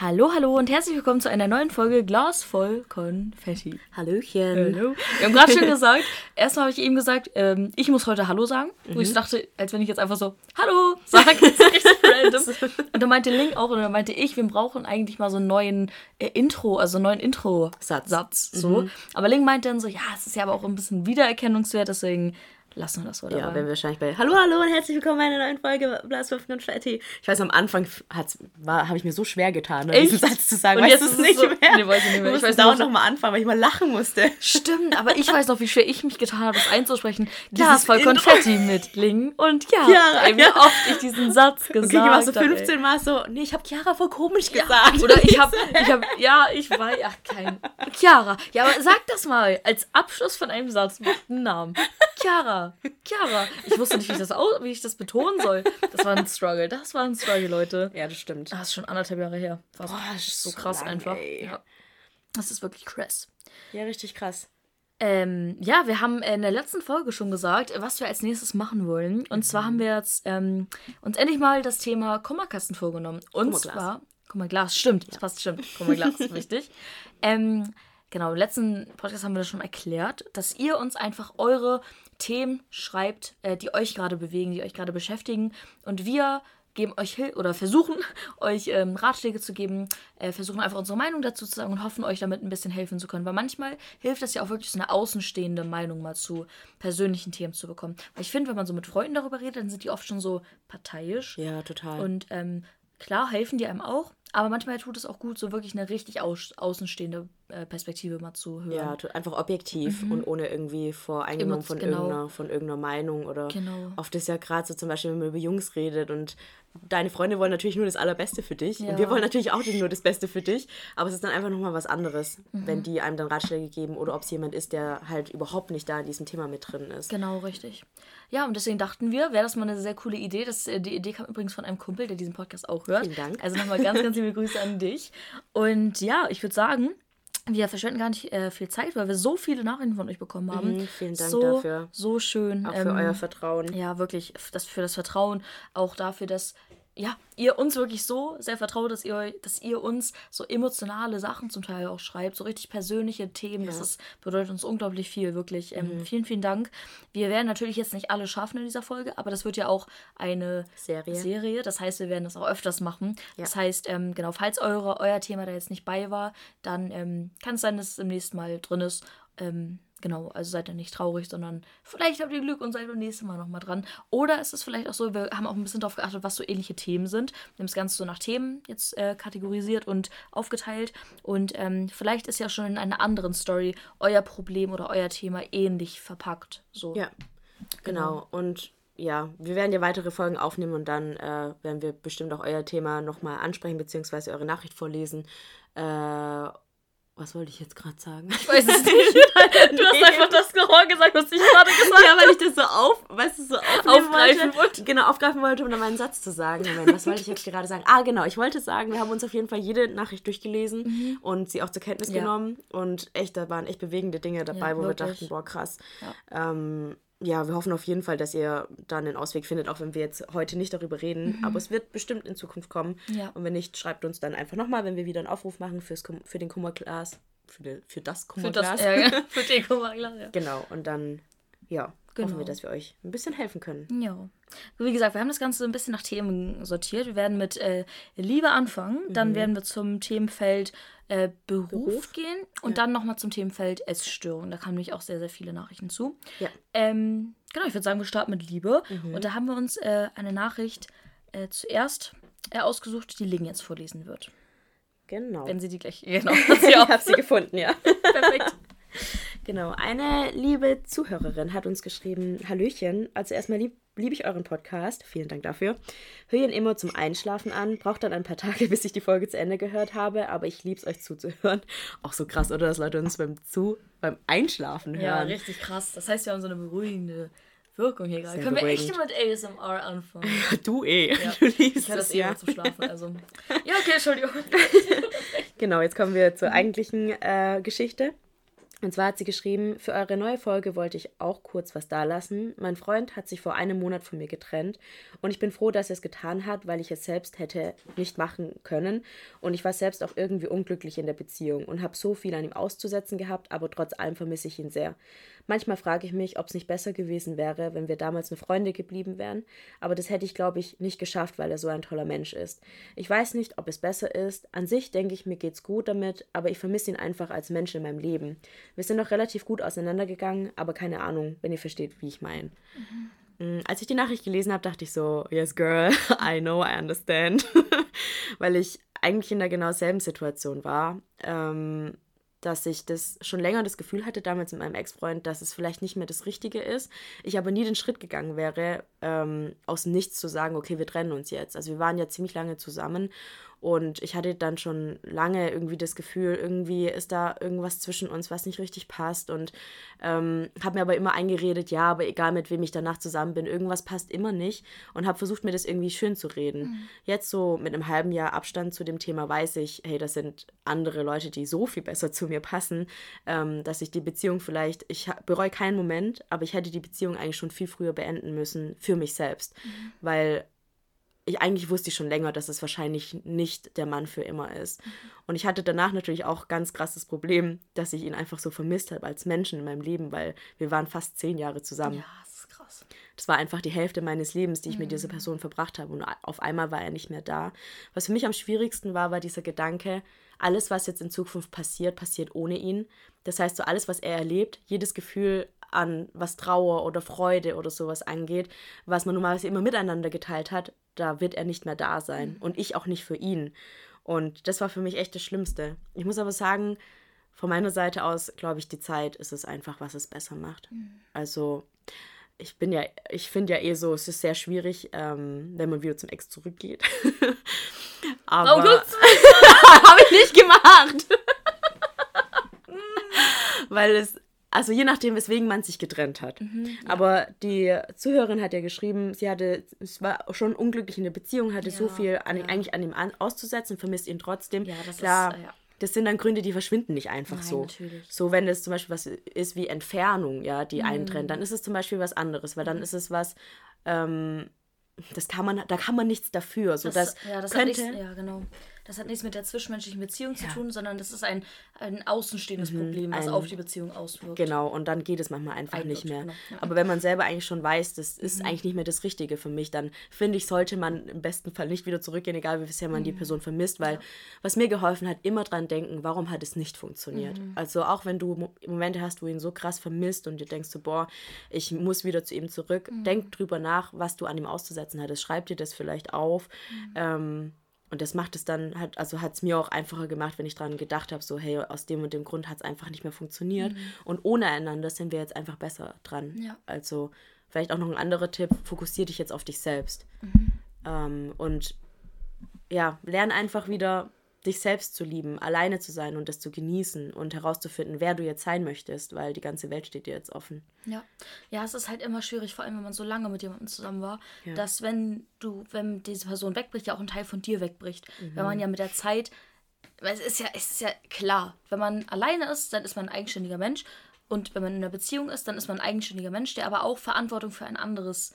Hallo, hallo und herzlich willkommen zu einer neuen Folge Glas voll Konfetti. Hallöchen. Hallo. Wir haben gerade schon gesagt, erstmal habe ich ihm gesagt, ähm, ich muss heute Hallo sagen. Wo ich dachte, als wenn ich jetzt einfach so Hallo sage, richtig random. Und dann meinte Link auch, und dann meinte ich, wir brauchen eigentlich mal so einen neuen äh, Intro, also einen neuen Intro-Satz. Satz, so. Aber Link meinte dann so, ja, es ist ja aber auch ein bisschen Wiedererkennungswert, deswegen lassen wir das so Ja, dabei. wenn wir wahrscheinlich bei Hallo, hallo und herzlich willkommen bei einer neuen Folge Blaswurf Konfetti. Ich weiß, am Anfang habe ich mir so schwer getan, ne, diesen Satz zu sagen. Und weißt jetzt ist es nicht so- mehr? Nee, weiß ich nicht mehr. Ich Ich weiß dauernd nur- noch mal anfangen, weil ich mal lachen musste. Stimmt, aber ich weiß noch, wie schwer ich mich getan habe, das einzusprechen. Dieses voll. Konfetti mit Ling und ja. Chiara, ey, wie ja. oft ich diesen Satz gesagt Okay, ich war so habe, ey. 15 Mal so, nee, ich habe Chiara voll komisch gesagt. Oder ich habe, ich habe, ja, ich weiß, ach, kein. Chiara. Ja, aber sag das mal als Abschluss von einem Satz mit einem Namen. Chiara. Chiara. Ich wusste nicht, wie ich das, au wie ich das betonen soll. Das war ein Struggle. Das war ein Struggle, Leute. Ja, das stimmt. Das ist schon anderthalb Jahre her. Fast. Boah, das ist so so krass lang, einfach. Ja. Das ist wirklich krass. Ja, richtig krass. Ähm, ja, wir haben in der letzten Folge schon gesagt, was wir als nächstes machen wollen. Und zwar haben wir jetzt ähm, uns endlich mal das Thema Kummerkasten vorgenommen. Und Kummerglas. zwar, Kummerglas, stimmt, das passt, stimmt. Kummerglas ist wichtig. Ähm, genau, im letzten Podcast haben wir das schon erklärt, dass ihr uns einfach eure Themen schreibt, äh, die euch gerade bewegen, die euch gerade beschäftigen. Und wir geben euch Hil oder versuchen euch ähm, Ratschläge zu geben, äh, versuchen einfach unsere Meinung dazu zu sagen und hoffen euch damit ein bisschen helfen zu können. Weil manchmal hilft es ja auch wirklich so eine außenstehende Meinung mal zu persönlichen Themen zu bekommen. Weil ich finde, wenn man so mit Freunden darüber redet, dann sind die oft schon so parteiisch. Ja, total. Und ähm, klar helfen die einem auch, aber manchmal tut es auch gut, so wirklich eine richtig aus außenstehende äh, Perspektive mal zu hören. ja, einfach objektiv und ohne irgendwie voreingenommen von, genau. irgendeiner, von irgendeiner Meinung oder Genau. oft ist ja gerade so zum Beispiel, wenn man über Jungs redet und deine Freunde wollen natürlich nur das Allerbeste für dich Ja. und wir wollen natürlich auch nur das Beste für dich, aber es ist dann einfach nochmal was anderes, Mhm. wenn die einem dann Ratschläge geben oder ob es jemand ist, der halt überhaupt nicht da in diesem Thema mit drin ist. Genau, richtig. Ja, und deswegen dachten wir, wäre das mal eine sehr coole Idee. Das, äh, die Idee kam übrigens von einem Kumpel, der diesen Podcast auch hört. Vielen Dank. Also nochmal ganz, ganz liebe Grüße an dich. Und ja, ich würde sagen, wir verschwenden gar nicht äh, viel Zeit, weil wir so viele Nachrichten von euch bekommen haben. Mhm, vielen Dank so, dafür. So schön. Auch für ähm, euer Vertrauen. Ja, wirklich. Das, für das Vertrauen. Auch dafür, dass ja, ihr uns wirklich so sehr vertraut, dass ihr, dass ihr uns so emotionale Sachen zum Teil auch schreibt, so richtig persönliche Themen. Das Ja. ist, bedeutet uns unglaublich viel, wirklich. Ähm, Vielen, vielen Dank. Wir werden natürlich jetzt nicht alle schaffen in dieser Folge, aber das wird ja auch eine Serie. Serie. Das heißt, wir werden das auch öfters machen. Das heißt, ähm, genau, falls eure, euer Thema da jetzt nicht bei war, dann ähm, kann es sein, dass es im nächsten Mal drin ist. Ähm, genau, also seid ihr nicht traurig, sondern vielleicht habt ihr Glück und seid beim nächsten Mal nochmal dran. Oder ist es vielleicht auch so, wir haben auch ein bisschen darauf geachtet, was so ähnliche Themen sind. Wir haben das Ganze so nach Themen jetzt äh, kategorisiert und aufgeteilt. Und ähm, vielleicht ist ja schon in einer anderen Story euer Problem oder euer Thema ähnlich verpackt. So. Ja, genau. Und ja, wir werden ja weitere Folgen aufnehmen und dann äh, werden wir bestimmt auch euer Thema nochmal ansprechen, beziehungsweise eure Nachricht vorlesen. Äh, was wollte ich jetzt gerade sagen? Ich weiß es nicht. Du hast einfach das Gehör gesagt, was ich gerade gesagt habe. ja, weil ich das so auf, weißt du, so Aufgreifen wollte. Genau, aufgreifen wollte, um dann meinen Satz zu sagen. Moment, was wollte ich jetzt gerade sagen? Ah, genau, ich wollte sagen, wir haben uns auf jeden Fall jede Nachricht durchgelesen und sie auch zur Kenntnis Mhm. Ja. genommen. Und echt, da waren echt bewegende Dinge dabei, Ja, wo wir wirklich. dachten, boah, krass. Ja. Ähm, ja, wir hoffen auf jeden Fall, dass ihr dann einen Ausweg findet, auch wenn wir jetzt heute nicht darüber reden. Aber es wird bestimmt in Zukunft kommen. Mhm. Ja. Und wenn nicht, schreibt uns dann einfach nochmal, wenn wir wieder einen Aufruf machen fürs, für den Kummerglas. Für, die, für das Für Kummerglas. das, ja, für den Kummerglas, ja. Genau, und dann, ja, hoffen Genau. wir, dass wir euch ein bisschen helfen können. Ja. So, wie gesagt, wir haben das Ganze ein bisschen nach Themen sortiert. Wir werden mit äh, Liebe anfangen, dann werden wir zum Themenfeld äh, Beruf, Beruf. gehen und dann nochmal zum Themenfeld Essstörung. Da kamen nämlich auch sehr, sehr viele Nachrichten zu. Ja. Ähm, genau, ich würde sagen, wir starten mit Liebe. Und da haben wir uns äh, eine Nachricht äh, zuerst äh, ausgesucht, die Ling jetzt vorlesen wird. Genau. Wenn sie die gleich. Genau, ich habe sie gefunden, ja. Perfekt. Genau. Eine liebe Zuhörerin hat uns geschrieben: Hallöchen. Also, erstmal lieb, liebe ich euren Podcast. Vielen Dank dafür. Höre ihn immer zum Einschlafen an. Braucht dann ein paar Tage, bis ich die Folge zu Ende gehört habe. Aber ich liebe es, euch zuzuhören. Auch so krass, oder? Dass Leute uns beim, zu, beim Einschlafen hören. Ja, richtig krass. Das heißt, wir haben so eine beruhigende Wirkung hier gerade. Können wir echt mit ASMR anfangen? du eh. Ja. Du liebst ich das eh ja. zum Schlafen. Also. Ja, okay, Entschuldigung. genau, jetzt kommen wir zur eigentlichen äh, Geschichte. Und zwar hat sie geschrieben, für eure neue Folge wollte ich auch kurz was dalassen. Mein Freund hat sich vor einem Monat von mir getrennt und ich bin froh, dass er es getan hat, weil ich es selbst hätte nicht machen können. Und ich war selbst auch irgendwie unglücklich in der Beziehung und habe so viel an ihm auszusetzen gehabt, aber trotz allem vermisse ich ihn sehr. Manchmal frage ich mich, ob es nicht besser gewesen wäre, wenn wir damals eine Freunde geblieben wären, aber das hätte ich, glaube ich, nicht geschafft, weil er so ein toller Mensch ist. Ich weiß nicht, ob es besser ist. An sich denke ich, mir geht's gut damit, aber ich vermisse ihn einfach als Mensch in meinem Leben. Wir sind noch relativ gut auseinandergegangen, aber keine Ahnung, wenn ihr versteht, wie ich meine. Mhm. Als ich die Nachricht gelesen habe, dachte ich so, yes, girl, I know, I understand. weil ich eigentlich in der genau selben Situation war. Ähm, dass ich das schon länger das Gefühl hatte, damals mit meinem Ex-Freund, dass es vielleicht nicht mehr das Richtige ist. Ich aber nie den Schritt gegangen wäre, ähm, aus nichts zu sagen, okay, wir trennen uns jetzt. Also wir waren ja ziemlich lange zusammen und ich hatte dann schon lange irgendwie das Gefühl, irgendwie ist da irgendwas zwischen uns, was nicht richtig passt. Und ähm, habe mir aber immer eingeredet, ja, aber egal mit wem ich danach zusammen bin, irgendwas passt immer nicht. Und habe versucht, mir das irgendwie schön zu reden. Mhm. Jetzt so mit einem halben Jahr Abstand zu dem Thema weiß ich, hey, das sind andere Leute, die so viel besser zu mir passen, ähm, dass ich die Beziehung vielleicht, ich bereue keinen Moment, aber ich hätte die Beziehung eigentlich schon viel früher beenden müssen für mich selbst. Mhm. Weil ich eigentlich wusste ich schon länger, dass es wahrscheinlich nicht der Mann für immer ist. Mhm. Und ich hatte danach natürlich auch ganz krasses Problem, dass ich ihn einfach so vermisst habe als Menschen in meinem Leben, weil wir waren fast zehn Jahre zusammen. Ja, das ist krass. Das war einfach die Hälfte meines Lebens, die ich mhm. mit dieser Person verbracht habe. Und auf einmal war er nicht mehr da. Was für mich am schwierigsten war, war dieser Gedanke, alles, was jetzt in Zukunft passiert, passiert ohne ihn. Das heißt, so alles, was er erlebt, jedes Gefühl an was Trauer oder Freude oder sowas angeht, was man normalerweise immer miteinander geteilt hat, da wird er nicht mehr da sein mhm. und ich auch nicht für ihn. Und das war für mich echt das Schlimmste. Ich muss aber sagen, von meiner Seite aus, glaube ich, die Zeit ist es einfach, was es besser macht. Mhm. Also ich bin ja, ich finde ja eh so, es ist sehr schwierig, ähm, wenn man wieder zum Ex zurückgeht. aber oh, habe ich nicht gemacht. Weil es also je nachdem, weswegen man sich getrennt hat. Mhm, ja. Aber die Zuhörerin hat ja geschrieben, sie hatte, es war schon unglücklich in der Beziehung, hatte ja, so viel an, ja. eigentlich an ihm an, auszusetzen, vermisst ihn trotzdem. Ja, das Klar, ist, äh, das sind dann Gründe, die verschwinden nicht einfach Nein, so. Natürlich. So, wenn es zum Beispiel was ist wie Entfernung, ja, die mhm. eintrennt, dann ist es zum Beispiel was anderes, weil dann mhm. ist es was, ähm, das kann man, da kann man nichts dafür. So, das, ja, das könnte, nichts, ja, genau. Das hat nichts mit der zwischenmenschlichen Beziehung ja. zu tun, sondern das ist ein, ein außenstehendes mhm, Problem, was ein, auf die Beziehung auswirkt. Genau, und dann geht es manchmal einfach Einwirkt, nicht mehr. Genau, ja. Aber wenn man selber eigentlich schon weiß, das ist mhm. eigentlich nicht mehr das Richtige für mich, dann finde ich, sollte man im besten Fall nicht wieder zurückgehen, egal wie sehr man mhm. die Person vermisst, weil ja. was mir geholfen hat, immer dran denken, warum hat es nicht funktioniert. Mhm. Also auch wenn du Momente hast, wo du ihn so krass vermisst und dir denkst so, boah, ich muss wieder zu ihm zurück, mhm. denk drüber nach, was du an ihm auszusetzen hattest. Schreib dir das vielleicht auf. Mhm. Ähm, und das macht es dann, hat, also hat es mir auch einfacher gemacht, wenn ich daran gedacht habe, so, hey, aus dem und dem Grund hat es einfach nicht mehr funktioniert. Mhm. Und ohne einander sind wir jetzt einfach besser dran. Ja. Also vielleicht auch noch ein anderer Tipp, fokussier dich jetzt auf dich selbst. Mhm. Ähm, und ja, lern einfach wieder dich selbst zu lieben, alleine zu sein und das zu genießen und herauszufinden, wer du jetzt sein möchtest, weil die ganze Welt steht dir jetzt offen. Ja, ja, es ist halt immer schwierig, vor allem wenn man so lange mit jemandem zusammen war, ja. dass wenn du, wenn diese Person wegbricht, ja auch ein Teil von dir wegbricht. Mhm. Wenn man ja mit der Zeit, weil es ist ja, es ist ja klar, wenn man alleine ist, dann ist man ein eigenständiger Mensch und wenn man in einer Beziehung ist, dann ist man ein eigenständiger Mensch, der aber auch Verantwortung für ein anderes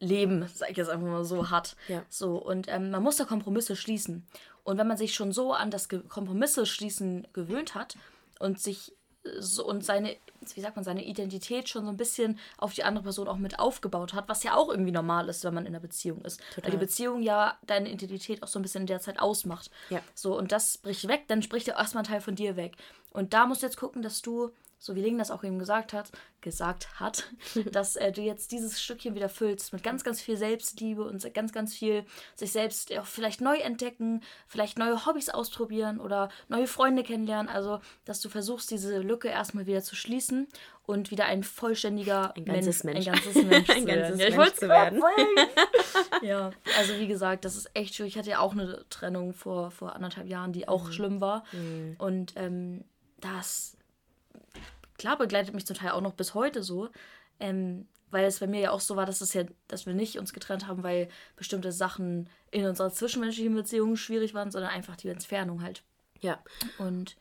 Leben, sag ich jetzt einfach mal so, hat. Ja. So, und ähm, man muss da Kompromisse schließen. Und wenn man sich schon so an das Kompromisse schließen gewöhnt hat und sich so und seine, wie sagt man, seine Identität schon so ein bisschen auf die andere Person auch mit aufgebaut hat, was ja auch irgendwie normal ist, wenn man in einer Beziehung ist. Total. Weil die Beziehung ja deine Identität auch so ein bisschen in der Zeit ausmacht. Ja. So, und das bricht weg, dann spricht ja erstmal ein Teil von dir weg. Und da musst du jetzt gucken, dass du so wie Ling das auch eben gesagt hat, gesagt hat, dass äh, du jetzt dieses Stückchen wieder füllst mit ganz, ganz viel Selbstliebe und ganz, ganz viel sich selbst auch vielleicht neu entdecken, vielleicht neue Hobbys ausprobieren oder neue Freunde kennenlernen. Also, dass du versuchst, diese Lücke erstmal wieder zu schließen und wieder ein vollständiger ein ganzes Mensch, Mensch. Ein ganzes Mensch, ein ganzes Mensch, ja, zu werden. ja, also wie gesagt, das ist echt schön. Ich hatte ja auch eine Trennung vor, vor anderthalb Jahren, die auch mhm. schlimm war. Mhm. Und ähm, das klar begleitet mich zum Teil auch noch bis heute so, ähm, weil es bei mir ja auch so war, dass es ja, dass wir nicht uns getrennt haben, weil bestimmte Sachen in unserer zwischenmenschlichen Beziehung schwierig waren, sondern einfach die Entfernung halt. Ja. Und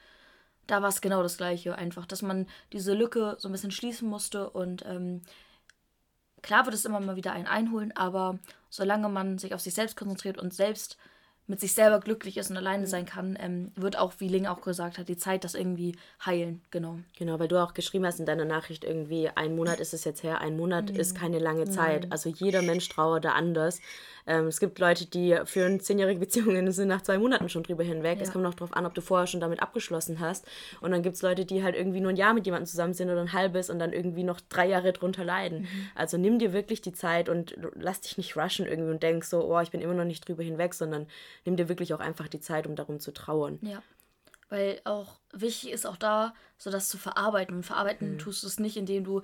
da war es genau das Gleiche, einfach, dass man diese Lücke so ein bisschen schließen musste und ähm, klar wird es immer mal wieder einen einholen, aber solange man sich auf sich selbst konzentriert und selbst mit sich selber glücklich ist und alleine sein kann, ähm, wird auch, wie Ling auch gesagt hat, die Zeit das irgendwie heilen, genau. Genau, weil du auch geschrieben hast in deiner Nachricht irgendwie, ein Monat ist es jetzt her, ein Monat mhm. ist keine lange Zeit. Also jeder Mensch trauert da anders. Ähm, es gibt Leute, die führen zehnjährige Beziehungen sind nach zwei Monaten schon drüber hinweg. Ja. Es kommt noch darauf an, ob du vorher schon damit abgeschlossen hast. Und dann gibt es Leute, die halt irgendwie nur ein Jahr mit jemandem zusammen sind oder ein halbes und dann irgendwie noch drei Jahre drunter leiden. Mhm. Also nimm dir wirklich die Zeit und lass dich nicht rushen irgendwie und denk so, oh, ich bin immer noch nicht drüber hinweg, sondern nimm dir wirklich auch einfach die Zeit, um darum zu trauern. Ja. Weil auch wichtig ist auch da, so das zu verarbeiten. Und verarbeiten mhm. tust du es nicht, indem du,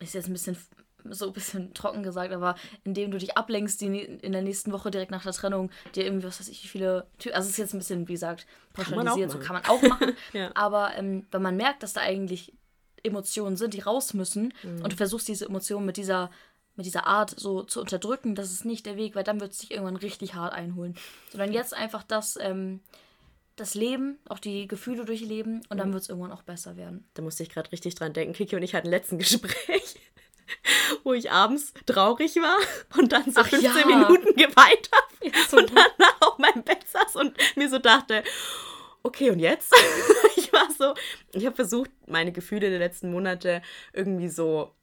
ist jetzt ein bisschen so ein bisschen trocken gesagt, aber indem du dich ablenkst, die in der nächsten Woche direkt nach der Trennung, dir irgendwie, was weiß ich, wie viele Tür also es ist jetzt ein bisschen, wie gesagt, pauschalisiert, so kann man auch machen. ja. Aber ähm, wenn man merkt, dass da eigentlich Emotionen sind, die raus müssen mhm. und du versuchst diese Emotionen mit dieser mit dieser Art so zu unterdrücken, das ist nicht der Weg, weil dann wird es dich irgendwann richtig hart einholen. Sondern jetzt einfach das, ähm, das Leben, auch die Gefühle durchleben und dann mhm. wird es irgendwann auch besser werden. Da musste ich gerade richtig dran denken. Kiki und ich hatten letzten Gespräch wo ich abends traurig war und dann so Ach 15 ja. Minuten geweint habe so und danach auf meinem Bett saß und mir so dachte, okay, und jetzt? ich war so, ich habe versucht, meine Gefühle der letzten Monate irgendwie so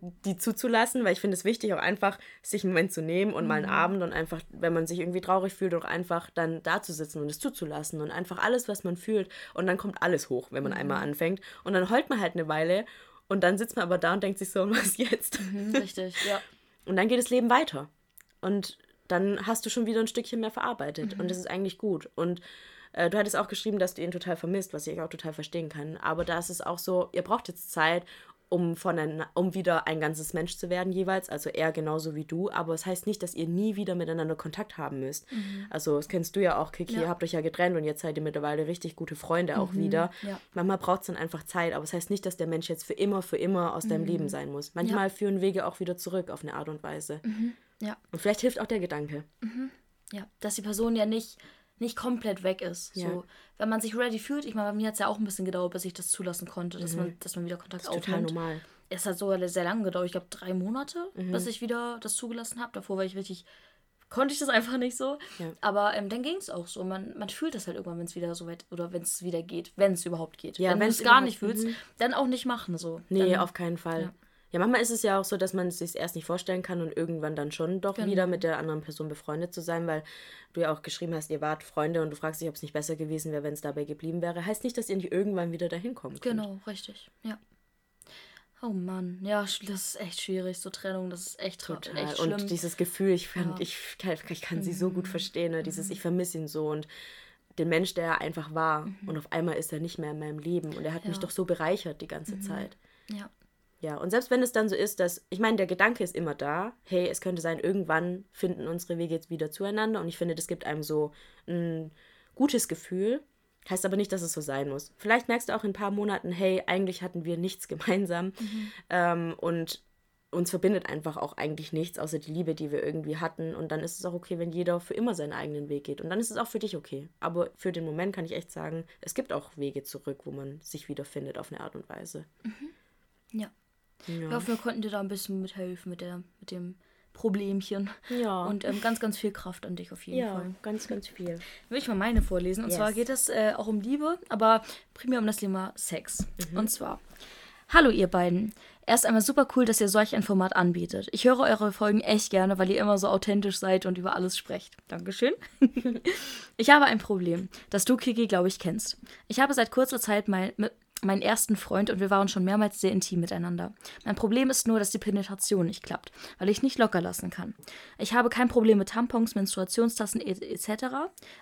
die zuzulassen, weil ich finde es wichtig, auch einfach sich einen Moment zu nehmen und mhm. mal einen mhm. Abend und einfach, wenn man sich irgendwie traurig fühlt, auch einfach dann da zu sitzen und es zuzulassen und einfach alles, was man fühlt und dann kommt alles hoch, wenn man mhm. einmal anfängt und dann heult man halt eine Weile und dann sitzt man aber da und denkt sich so, was jetzt? Mhm, richtig, ja. Und dann geht das Leben weiter. Und dann hast du schon wieder ein Stückchen mehr verarbeitet. Mhm. Und das ist eigentlich gut. Und äh, du hattest auch geschrieben, dass du ihn total vermisst, was ich auch total verstehen kann. Aber da ist es auch so, ihr braucht jetzt Zeit um, von um wieder ein ganzes Mensch zu werden jeweils, also er genauso wie du, aber es das heißt nicht, dass ihr nie wieder miteinander Kontakt haben müsst. Mhm. Also das kennst du ja auch, Kiki, ja. ihr habt euch ja getrennt und jetzt seid ihr mittlerweile richtig gute Freunde auch mhm. wieder. Ja. Manchmal braucht es dann einfach Zeit, aber es das heißt nicht, dass der Mensch jetzt für immer, für immer aus mhm. deinem Leben sein muss. Manchmal ja. führen Wege auch wieder zurück auf eine Art und Weise. Mhm. Ja. Und vielleicht hilft auch der Gedanke. Mhm. Ja, dass die Person ja nicht nicht komplett weg ist. Ja. So, wenn man sich ready fühlt, ich meine, bei mir hat es ja auch ein bisschen gedauert, bis ich das zulassen konnte, dass, mhm. man, dass man wieder Kontakt aufnimmt. Total normal es hat sogar sehr lange gedauert. Ich glaube, drei Monate, mhm. bis ich wieder das zugelassen habe. Davor war ich richtig, konnte ich das einfach nicht so. Ja. Aber ähm, dann ging es auch so. Man, man fühlt das halt irgendwann, wenn es wieder so weit oder wenn es wieder geht, wenn es überhaupt geht. Ja, wenn du es gar nicht fühlst, mhm. dann auch nicht machen so. Nee, dann, auf keinen Fall. Ja. Ja. manchmal ist es ja auch so, dass man es sich erst nicht vorstellen kann und irgendwann dann schon doch genau. wieder mit der anderen Person befreundet zu sein, weil du ja auch geschrieben hast, ihr wart Freunde und du fragst dich, ob es nicht besser gewesen wäre, wenn es dabei geblieben wäre. Heißt nicht, dass ihr nicht irgendwann wieder dahin kommt. Genau, richtig. Ja. Oh Mann, ja, das ist echt schwierig, so Trennung, das ist echt total. Echt schlimm. Und dieses Gefühl, ich, fand, ja. ich, ich kann mhm. sie so gut mhm. verstehen, ne? dieses mhm. ich vermisse ihn so und den Mensch, der er einfach war mhm. und auf einmal ist er nicht mehr in meinem Leben und er hat ja. mich doch so bereichert die ganze mhm. Zeit. Ja. Ja, und selbst wenn es dann so ist, dass, ich meine, der Gedanke ist immer da, hey, es könnte sein, irgendwann finden unsere Wege jetzt wieder zueinander und ich finde, das gibt einem so ein gutes Gefühl, Heißt aber nicht, dass es so sein muss. Vielleicht merkst du auch in ein paar Monaten, hey, eigentlich hatten wir nichts gemeinsam mhm. ähm, und uns verbindet einfach auch eigentlich nichts, außer die Liebe, die wir irgendwie hatten. Und dann ist es auch okay, wenn jeder für immer seinen eigenen Weg geht. Und dann ist es auch für dich okay. Aber für den Moment kann ich echt sagen, es gibt auch Wege zurück, wo man sich wiederfindet auf eine Art und Weise. Mhm. Ja. Ja. Ich hoffe, wir konnten dir da ein bisschen mithelfen mit, der, mit dem Problemchen. Ja. Und ähm, ganz, ganz viel Kraft an dich auf jeden ja, Fall. Ja, ganz, ganz viel. Will ich mal meine vorlesen. Und yes. zwar geht es äh, auch um Liebe, aber primär um das Thema Sex. Mhm. Und zwar: Hallo, ihr beiden. Erst einmal super cool, dass ihr solch ein Format anbietet. Ich höre eure Folgen echt gerne, weil ihr immer so authentisch seid und über alles sprecht. Dankeschön. ich habe ein Problem, das du, Kiki, glaube ich, kennst. Ich habe seit kurzer Zeit mein, meinen ersten Freund und wir waren schon mehrmals sehr intim miteinander. Mein Problem ist nur, dass die Penetration nicht klappt, weil ich nicht locker lassen kann. Ich habe kein Problem mit Tampons, Menstruationstassen etc.,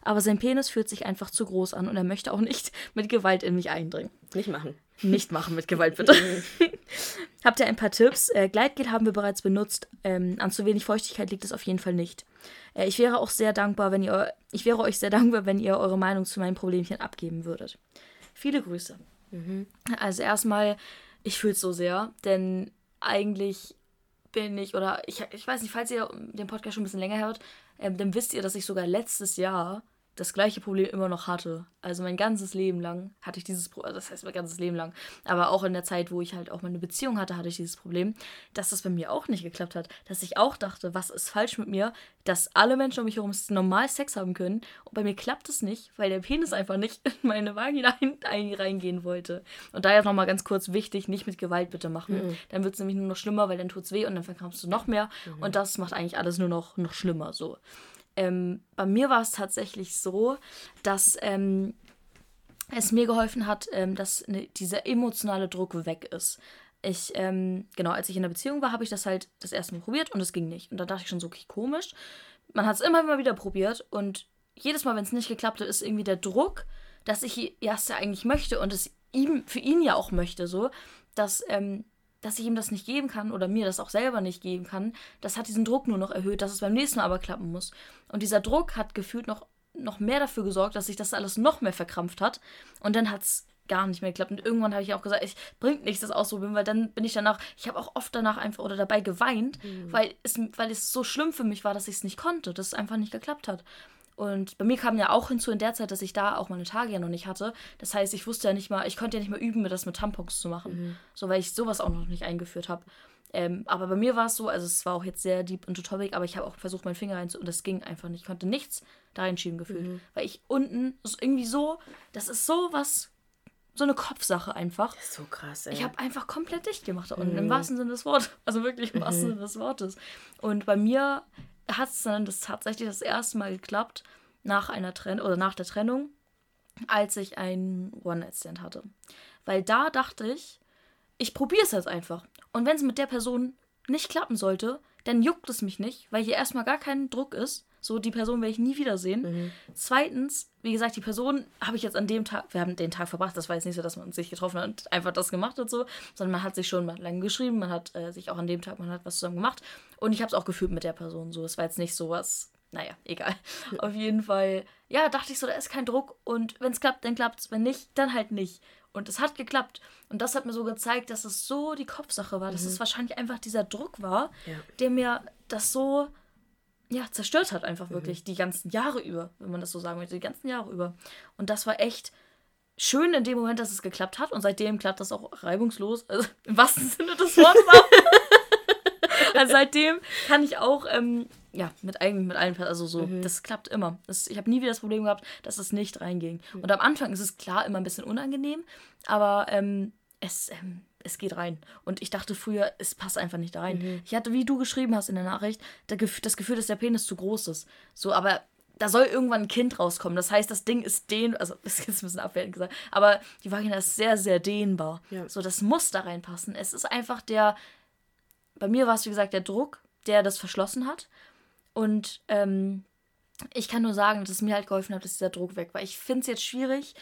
aber sein Penis fühlt sich einfach zu groß an und er möchte auch nicht mit Gewalt in mich eindringen. Nicht machen. Nicht machen mit Gewalt, bitte. Habt ihr ein paar Tipps? Äh, Gleitgel haben wir bereits benutzt. Ähm, an zu wenig Feuchtigkeit liegt es auf jeden Fall nicht. Äh, ich wäre auch sehr dankbar, wenn ihr ich wäre euch sehr dankbar, wenn ihr eure Meinung zu meinem Problemchen abgeben würdet. Viele Grüße. Mhm. Also erstmal, ich fühle es so sehr, denn eigentlich bin ich, oder ich, ich weiß nicht, falls ihr den Podcast schon ein bisschen länger hört, ähm, dann wisst ihr, dass ich sogar letztes Jahr das gleiche Problem immer noch hatte. Also mein ganzes Leben lang hatte ich dieses Problem, das heißt mein ganzes Leben lang, aber auch in der Zeit, wo ich halt auch meine Beziehung hatte, hatte ich dieses Problem, dass das bei mir auch nicht geklappt hat. Dass ich auch dachte, was ist falsch mit mir, dass alle Menschen um mich herum normal Sex haben können und bei mir klappt es nicht, weil der Penis einfach nicht in meine Vagina reingehen wollte. Und daher nochmal ganz kurz wichtig, nicht mit Gewalt bitte machen. Mhm. Dann wird es nämlich nur noch schlimmer, weil dann tut es weh und dann verkrampfst du noch mehr mhm. und das macht eigentlich alles nur noch, noch schlimmer so. Ähm, bei mir war es tatsächlich so, dass ähm, es mir geholfen hat, ähm, dass ne, dieser emotionale Druck weg ist. Ich, ähm, genau, als ich in der Beziehung war, habe ich das halt das erste Mal probiert und es ging nicht. Und da dachte ich schon so, okay, komisch. Man hat es immer, immer wieder probiert und jedes Mal, wenn es nicht geklappt hat, ist irgendwie der Druck, dass ich es ja eigentlich möchte und es ihm, für ihn ja auch möchte, so, dass ähm, dass ich ihm das nicht geben kann oder mir das auch selber nicht geben kann, das hat diesen Druck nur noch erhöht, dass es beim nächsten Mal aber klappen muss. Und dieser Druck hat gefühlt noch, noch mehr dafür gesorgt, dass sich das alles noch mehr verkrampft hat. Und dann hat es gar nicht mehr geklappt. Und irgendwann habe ich auch gesagt, es bringt nichts, das auszuprobieren, weil dann bin ich danach, ich habe auch oft danach einfach oder dabei geweint, mhm. weil, es, weil es so schlimm für mich war, dass ich es nicht konnte, dass es einfach nicht geklappt hat. Und bei mir kam ja auch hinzu in der Zeit, dass ich da auch meine Tage ja noch nicht hatte. Das heißt, ich wusste ja nicht mal, ich konnte ja nicht mal üben, mir das mit Tampons zu machen. Mhm. So, weil ich sowas auch noch nicht eingeführt habe. Ähm, aber bei mir war es so, also es war auch jetzt sehr deep und topic, aber ich habe auch versucht, meinen Finger reinzu und das ging einfach nicht. Ich konnte nichts da reinschieben gefühlt. Mhm. Weil ich unten, ist irgendwie so, das ist so was, so eine Kopfsache einfach. Das ist so krass, ey. Ich habe einfach komplett dicht gemacht da unten, mhm. im wahrsten Sinne des Wortes. Also wirklich im wahrsten mhm. Sinne des Wortes. Und bei mir hat es dann das tatsächlich das erste Mal geklappt nach einer Trennung oder nach der Trennung, als ich einen One-Night-Stand hatte. Weil da dachte ich, ich probiere es jetzt einfach. Und wenn es mit der Person nicht klappen sollte, dann juckt es mich nicht, weil hier erstmal gar kein Druck ist. So, die Person werde ich nie wiedersehen. Mhm. Zweitens, wie gesagt, die Person habe ich jetzt an dem Tag, wir haben den Tag verbracht, das war jetzt nicht so, dass man sich getroffen hat und einfach das gemacht hat, so, sondern man hat sich schon mal lange geschrieben, man hat äh, sich auch an dem Tag, man hat was zusammen gemacht und ich habe es auch gefühlt mit der Person, so. Es war jetzt nicht so was, naja, egal. Auf jeden Fall, ja, dachte ich so, da ist kein Druck und wenn es klappt, dann klappt es, wenn nicht, dann halt nicht. Und es hat geklappt. Und das hat mir so gezeigt, dass es so die Kopfsache war, mhm. dass es wahrscheinlich einfach dieser Druck war, ja. der mir das so ja, zerstört hat, einfach mhm. wirklich die ganzen Jahre über, wenn man das so sagen möchte, die ganzen Jahre über. Und das war echt schön in dem Moment, dass es geklappt hat. Und seitdem klappt das auch reibungslos. Also im wahrsten Sinne des Wortes auch. also seitdem kann ich auch, ähm, ja, mit eigentlich mit allen, also so, mhm. das klappt immer. Das, ich habe nie wieder das Problem gehabt, dass es nicht reinging. Mhm. Und am Anfang ist es klar immer ein bisschen unangenehm, aber ähm, es, ähm, es geht rein. Und ich dachte früher, es passt einfach nicht da rein. Mhm. Ich hatte, wie du geschrieben hast in der Nachricht, das Gefühl, dass der Penis zu groß ist. So, aber da soll irgendwann ein Kind rauskommen. Das heißt, das Ding ist dehn, also das ist jetzt ein bisschen abwertend gesagt, aber die Vagina ist sehr, sehr dehnbar. Ja. So, das muss da reinpassen. Es ist einfach der, bei mir war es wie gesagt der Druck, der das verschlossen hat. Und ähm, ich kann nur sagen, dass es mir halt geholfen hat, dass dieser Druck weg war. Ich finde es jetzt schwierig,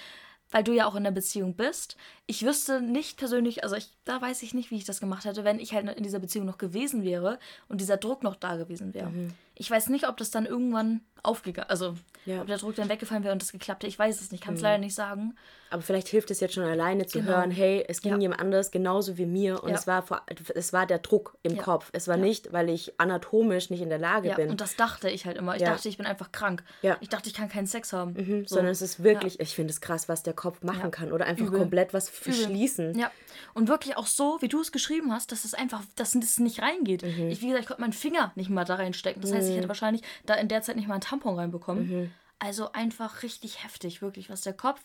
weil du ja auch in der Beziehung bist. Ich wüsste nicht persönlich, also ich, da weiß ich nicht, wie ich das gemacht hätte, wenn ich halt in dieser Beziehung noch gewesen wäre und dieser Druck noch da gewesen wäre. Mhm. Ich weiß nicht, ob das dann irgendwann aufgegangen, also ja. ob der Druck dann weggefallen wäre und das geklappt hätte. Ich weiß es nicht, kann es mhm. leider nicht sagen. Aber vielleicht hilft es jetzt schon alleine zu genau. hören, hey, es ging ja. jemand anders genauso wie mir und ja. es, war vor, es war der Druck im. Kopf. Es war nicht, weil ich anatomisch nicht in der Lage bin. Und das dachte ich halt immer. Ich dachte, ich bin einfach krank. Ich dachte, ich kann keinen Sex haben. Mhm. So. Sondern es ist wirklich, ich finde es krass, was der Kopf machen kann oder einfach Übel. komplett was verschließen. Ja. Und wirklich auch so, wie du es geschrieben hast, dass es einfach, dass es nicht reingeht. Mhm. Ich, wie gesagt, ich konnte meinen Finger nicht mal da reinstecken. Das heißt, ich hätte mhm. wahrscheinlich da in der Zeit nicht mal einen Tampon reinbekommen. Mhm. Also einfach richtig heftig, wirklich, was der Kopf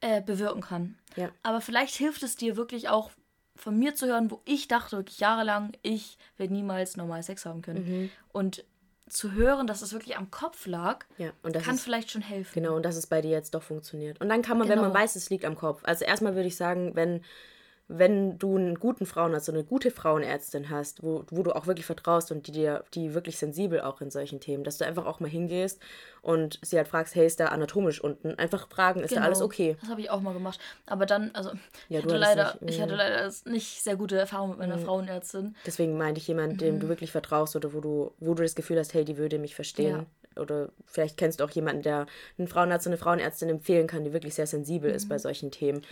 äh, bewirken kann. Ja. Aber vielleicht hilft es dir wirklich auch von mir zu hören, wo ich dachte wirklich jahrelang, ich werde niemals normal Sex haben können. Mhm. Und zu hören, dass es wirklich am Kopf lag, ja, kann ist, vielleicht schon helfen. Genau, und dass es bei dir jetzt doch funktioniert. Und dann kann man, genau. wenn man weiß, es liegt am Kopf. Also erstmal würde ich sagen, wenn wenn du einen guten Frauenarzt, so eine gute Frauenärztin hast, wo, wo du auch wirklich vertraust und die dir, die wirklich sensibel auch in solchen Themen, dass du einfach auch mal hingehst und sie halt fragst, hey, ist da anatomisch unten? Einfach fragen, ist genau. da alles okay? Das habe ich auch mal gemacht. Aber dann, also ja, ich, hatte leider, nicht, ich hatte leider nicht sehr gute Erfahrungen mit meiner mhm. Frauenärztin. Deswegen meinte ich jemanden, dem mhm. du wirklich vertraust oder wo du, wo du das Gefühl hast, hey, die würde mich verstehen. Ja. Oder vielleicht kennst du auch jemanden, der einen Frauenarzt oder eine Frauenärztin empfehlen kann, die wirklich sehr sensibel mhm. ist bei solchen Themen.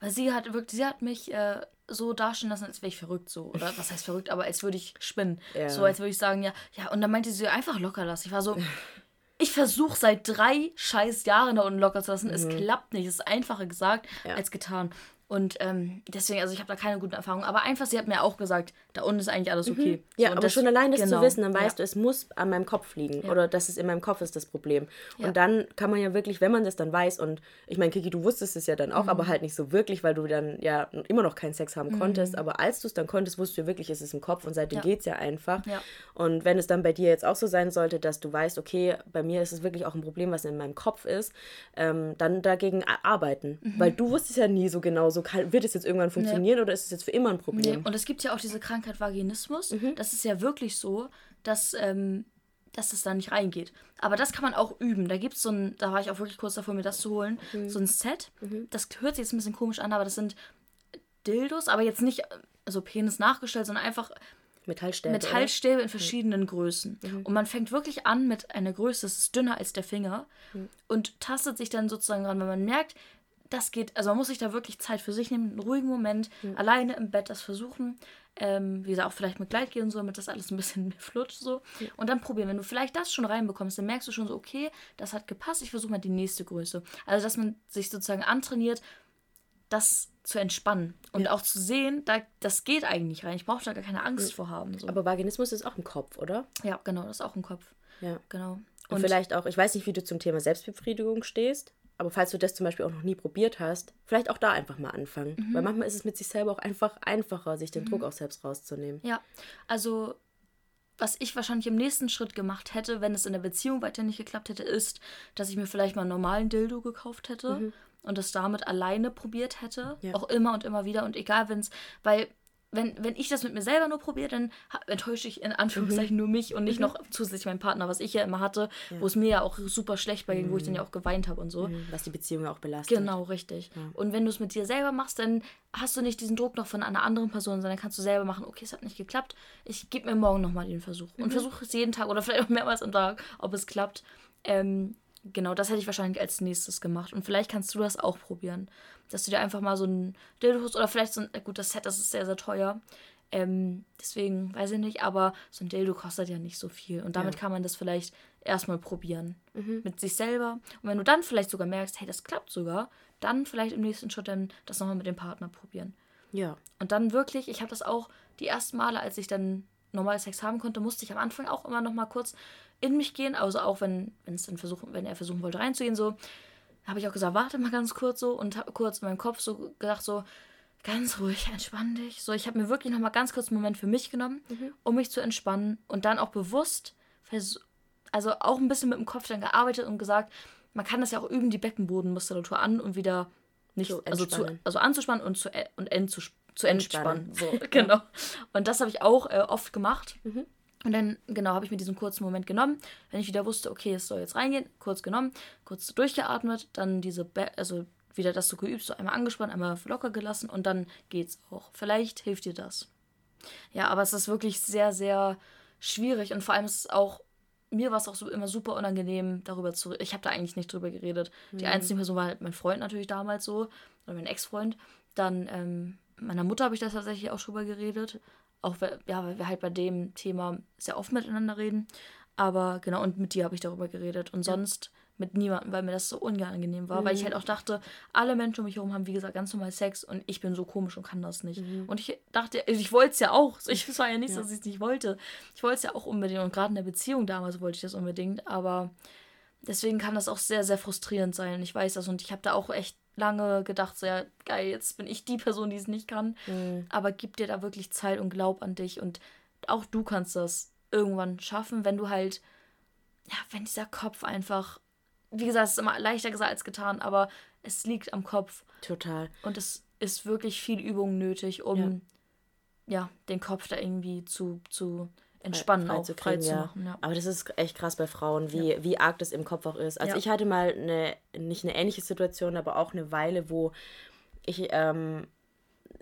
Weil sie hat wirklich, sie hat mich äh, so dastehen lassen, als wäre ich verrückt so. Oder was heißt verrückt, aber als würde ich spinnen. Ja. So, als würde ich sagen, ja, ja, und dann meinte sie einfach locker lassen. Ich war so, ich versuche seit drei scheiß Jahren da unten locker zu lassen. Es klappt nicht. Es ist einfacher gesagt Mhm. Ja. als getan. Und ähm, deswegen, also ich habe da keine guten Erfahrungen. Aber einfach, sie hat mir auch gesagt, da unten ist eigentlich alles okay. Ja, So, und aber das- schon allein das genau, zu wissen, dann ja. weißt du, es muss an meinem Kopf liegen oder dass es in meinem Kopf ist das Problem. Ja. Und dann kann man ja wirklich, wenn man das dann weiß und ich meine, Kiki, du wusstest es ja dann Mhm. auch, aber halt nicht so wirklich, weil du dann ja immer noch keinen Sex haben konntest, aber als du es dann konntest, wusstest du wirklich, es ist im Kopf und seitdem Ja. geht's ja einfach. Ja. Und wenn es dann bei dir jetzt auch so sein sollte, dass du weißt, okay, bei mir ist es wirklich auch ein Problem, was in meinem Kopf ist, ähm, dann dagegen arbeiten. Mhm. Weil du wusstest ja nie so genau, so kann, wird es jetzt irgendwann funktionieren oder ist es jetzt für immer ein Nee, Problem? und es gibt ja auch diese Krankheit Vaginismus. Mhm. Das ist ja wirklich so, dass, ähm, dass es da nicht reingeht. Aber das kann man auch üben. Da gibt es so ein, da war ich auch wirklich kurz davor, mir das zu holen, Mhm. so ein Set. Das hört sich jetzt ein bisschen komisch an, aber das sind Dildos, aber jetzt nicht so Penis nachgestellt, sondern einfach Metallstäbe. oder? Metallstäbe in verschiedenen Größen. Mhm. Und man fängt wirklich an mit einer Größe, das ist dünner als der Finger Mhm. und tastet sich dann sozusagen ran, wenn man merkt, das geht, also man muss sich da wirklich Zeit für sich nehmen, einen ruhigen Moment, Mhm. alleine im Bett das versuchen. Ähm, wie gesagt, auch vielleicht mit Gleit gehen, so, damit das alles ein bisschen flutscht. So. Und dann probieren. Wenn du vielleicht das schon reinbekommst, dann merkst du schon so, okay, das hat gepasst, ich versuche mal die nächste Größe. Also, dass man sich sozusagen antrainiert, das zu entspannen. Und auch zu sehen, da, das geht eigentlich rein. Ich brauche da gar keine Angst vor haben. So. Aber Vaginismus ist auch im Kopf, oder? Ja, genau, das ist auch im Kopf. Ja. Genau. Und, vielleicht auch, ich weiß nicht, wie du zum Thema Selbstbefriedigung stehst, aber falls du das zum Beispiel auch noch nie probiert hast, vielleicht auch da einfach mal anfangen. Mhm. Weil manchmal ist es mit sich selber auch einfach einfacher, sich den Druck auch selbst rauszunehmen. Ja, also was ich wahrscheinlich im nächsten Schritt gemacht hätte, wenn es in der Beziehung weiter nicht geklappt hätte, ist, dass ich mir vielleicht mal einen normalen Dildo gekauft hätte und das damit alleine probiert hätte. Ja. Auch immer und immer wieder und egal, wenn es, weil wenn, wenn ich das mit mir selber nur probiere, dann enttäusche ich in Anführungszeichen nur mich und nicht noch zusätzlich meinen Partner, was ich ja immer hatte, wo es mir ja auch super schlecht bei ging, wo ich dann ja auch geweint habe und so. Was die Beziehung auch belastet. Genau, richtig. Und wenn du es mit dir selber machst, dann hast du nicht diesen Druck noch von einer anderen Person, sondern kannst du selber machen, okay, es hat nicht geklappt, ich gebe mir morgen nochmal den Versuch. Und versuche es jeden Tag oder vielleicht auch mehrmals am Tag, ob es klappt. Ähm, genau, das hätte ich wahrscheinlich als nächstes gemacht. Und vielleicht kannst du das auch probieren. Dass du dir einfach mal so ein Dildo holst oder vielleicht so ein, gut, das Set, das ist sehr, sehr teuer. Ähm, deswegen weiß ich nicht, aber so ein Dildo kostet ja nicht so viel. Und damit kann man das vielleicht erstmal probieren. Mit sich selber. Und wenn du dann vielleicht sogar merkst, hey, das klappt sogar, dann vielleicht im nächsten Schritt dann das nochmal mit dem Partner probieren. Ja. Und dann wirklich, ich habe das auch die ersten Male, als ich dann normal Sex haben konnte, musste ich am Anfang auch immer noch mal kurz in mich gehen. Also auch wenn, wenn es dann versuchen, wenn er versuchen wollte reinzugehen, so, habe ich auch gesagt, warte mal ganz kurz so und habe kurz in meinem Kopf so gedacht, so, ganz ruhig, entspann dich. So, ich habe mir wirklich noch mal ganz kurz einen Moment für mich genommen, um mich zu entspannen und dann auch bewusst, also auch ein bisschen mit dem Kopf dann gearbeitet und gesagt, man kann das ja auch üben, die Beckenbodenmuskulatur an und wieder nicht, Zu also, zu, entspannen. also anzuspannen und zu, e- und end zu, zu entspannen. Entspannen. So, genau. Und das habe ich auch äh, oft gemacht. Und dann, genau, habe ich mir diesen kurzen Moment genommen. Wenn ich wieder wusste, okay, es soll jetzt reingehen, kurz genommen, kurz durchgeatmet, dann diese, Be also wieder das so geübt, so einmal angespannt, einmal locker gelassen und dann geht's auch. Vielleicht hilft dir das. Ja, aber es ist wirklich sehr, sehr schwierig und vor allem ist es auch, mir war es auch so immer super unangenehm, darüber zu Ich habe da eigentlich nicht drüber geredet. Die einzige Person war halt mein Freund natürlich damals so, oder mein Ex-Freund. Dann ähm, meiner Mutter habe ich das tatsächlich auch schon drüber geredet. Auch weil, ja, weil wir halt bei dem Thema sehr oft miteinander reden. Aber genau, und mit dir habe ich darüber geredet. Und sonst mit niemandem, weil mir das so unangenehm war. Weil ich halt auch dachte, alle Menschen um mich herum haben, wie gesagt, ganz normal Sex und ich bin so komisch und kann das nicht. Und ich dachte, ich wollte es ja auch. Ich, war ja nicht, so, dass ich es nicht wollte. Ich wollte es ja auch unbedingt. Und gerade in der Beziehung damals wollte ich das unbedingt. Aber deswegen kann das auch sehr, sehr frustrierend sein. Ich weiß das. Und ich habe da auch echt lange gedacht, so ja, geil, jetzt bin ich die Person, die es nicht kann. Aber gib dir da wirklich Zeit und glaub an dich. Und auch du kannst das irgendwann schaffen, wenn du halt, ja, wenn dieser Kopf einfach, wie gesagt, es ist immer leichter gesagt als getan, aber es liegt am Kopf. Total. Und es ist wirklich viel Übung nötig, um ja, den Kopf da irgendwie zu, zu entspannen, frei auch zu frei kriegen, zu ja. machen. Ja. Aber das ist echt krass bei Frauen, wie, wie arg das im Kopf auch ist. Also Ja. ich hatte mal eine, nicht eine ähnliche Situation, aber auch eine Weile, wo ich ähm,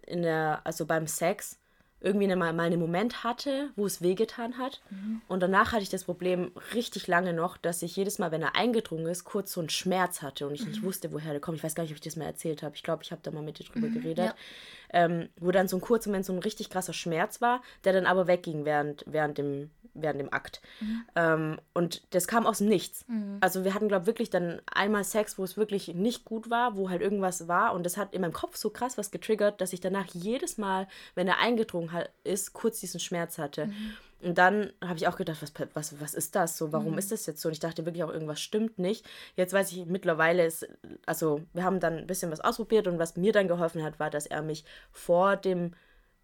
in der, also beim Sex irgendwie eine, mal einen Moment hatte, wo es wehgetan hat. Mhm. Und danach hatte ich das Problem richtig lange noch, dass ich jedes Mal, wenn er eingedrungen ist, kurz so einen Schmerz hatte und ich Mhm. nicht wusste, woher der kommt. Ich weiß gar nicht, ob ich das mal erzählt habe. Ich glaube, ich habe da mal mit dir drüber geredet. ja. Ähm, wo dann so ein kurzer Moment so ein richtig krasser Schmerz war, der dann aber wegging während, während, dem, während dem Akt. Mhm. Ähm, und das kam aus dem Nichts. Mhm. Also wir hatten, glaube ich, wirklich dann einmal Sex, wo es wirklich nicht gut war, wo halt irgendwas war und das hat in meinem Kopf so krass was getriggert, dass ich danach jedes Mal, wenn er eingedrungen ist, kurz diesen Schmerz hatte. Mhm. Und dann habe ich auch gedacht, was, was, was ist das so? Warum mhm. ist das jetzt so? Und ich dachte wirklich auch, irgendwas stimmt nicht. Jetzt weiß ich mittlerweile, ist, also wir haben dann ein bisschen was ausprobiert und was mir dann geholfen hat, war, dass er mich vor dem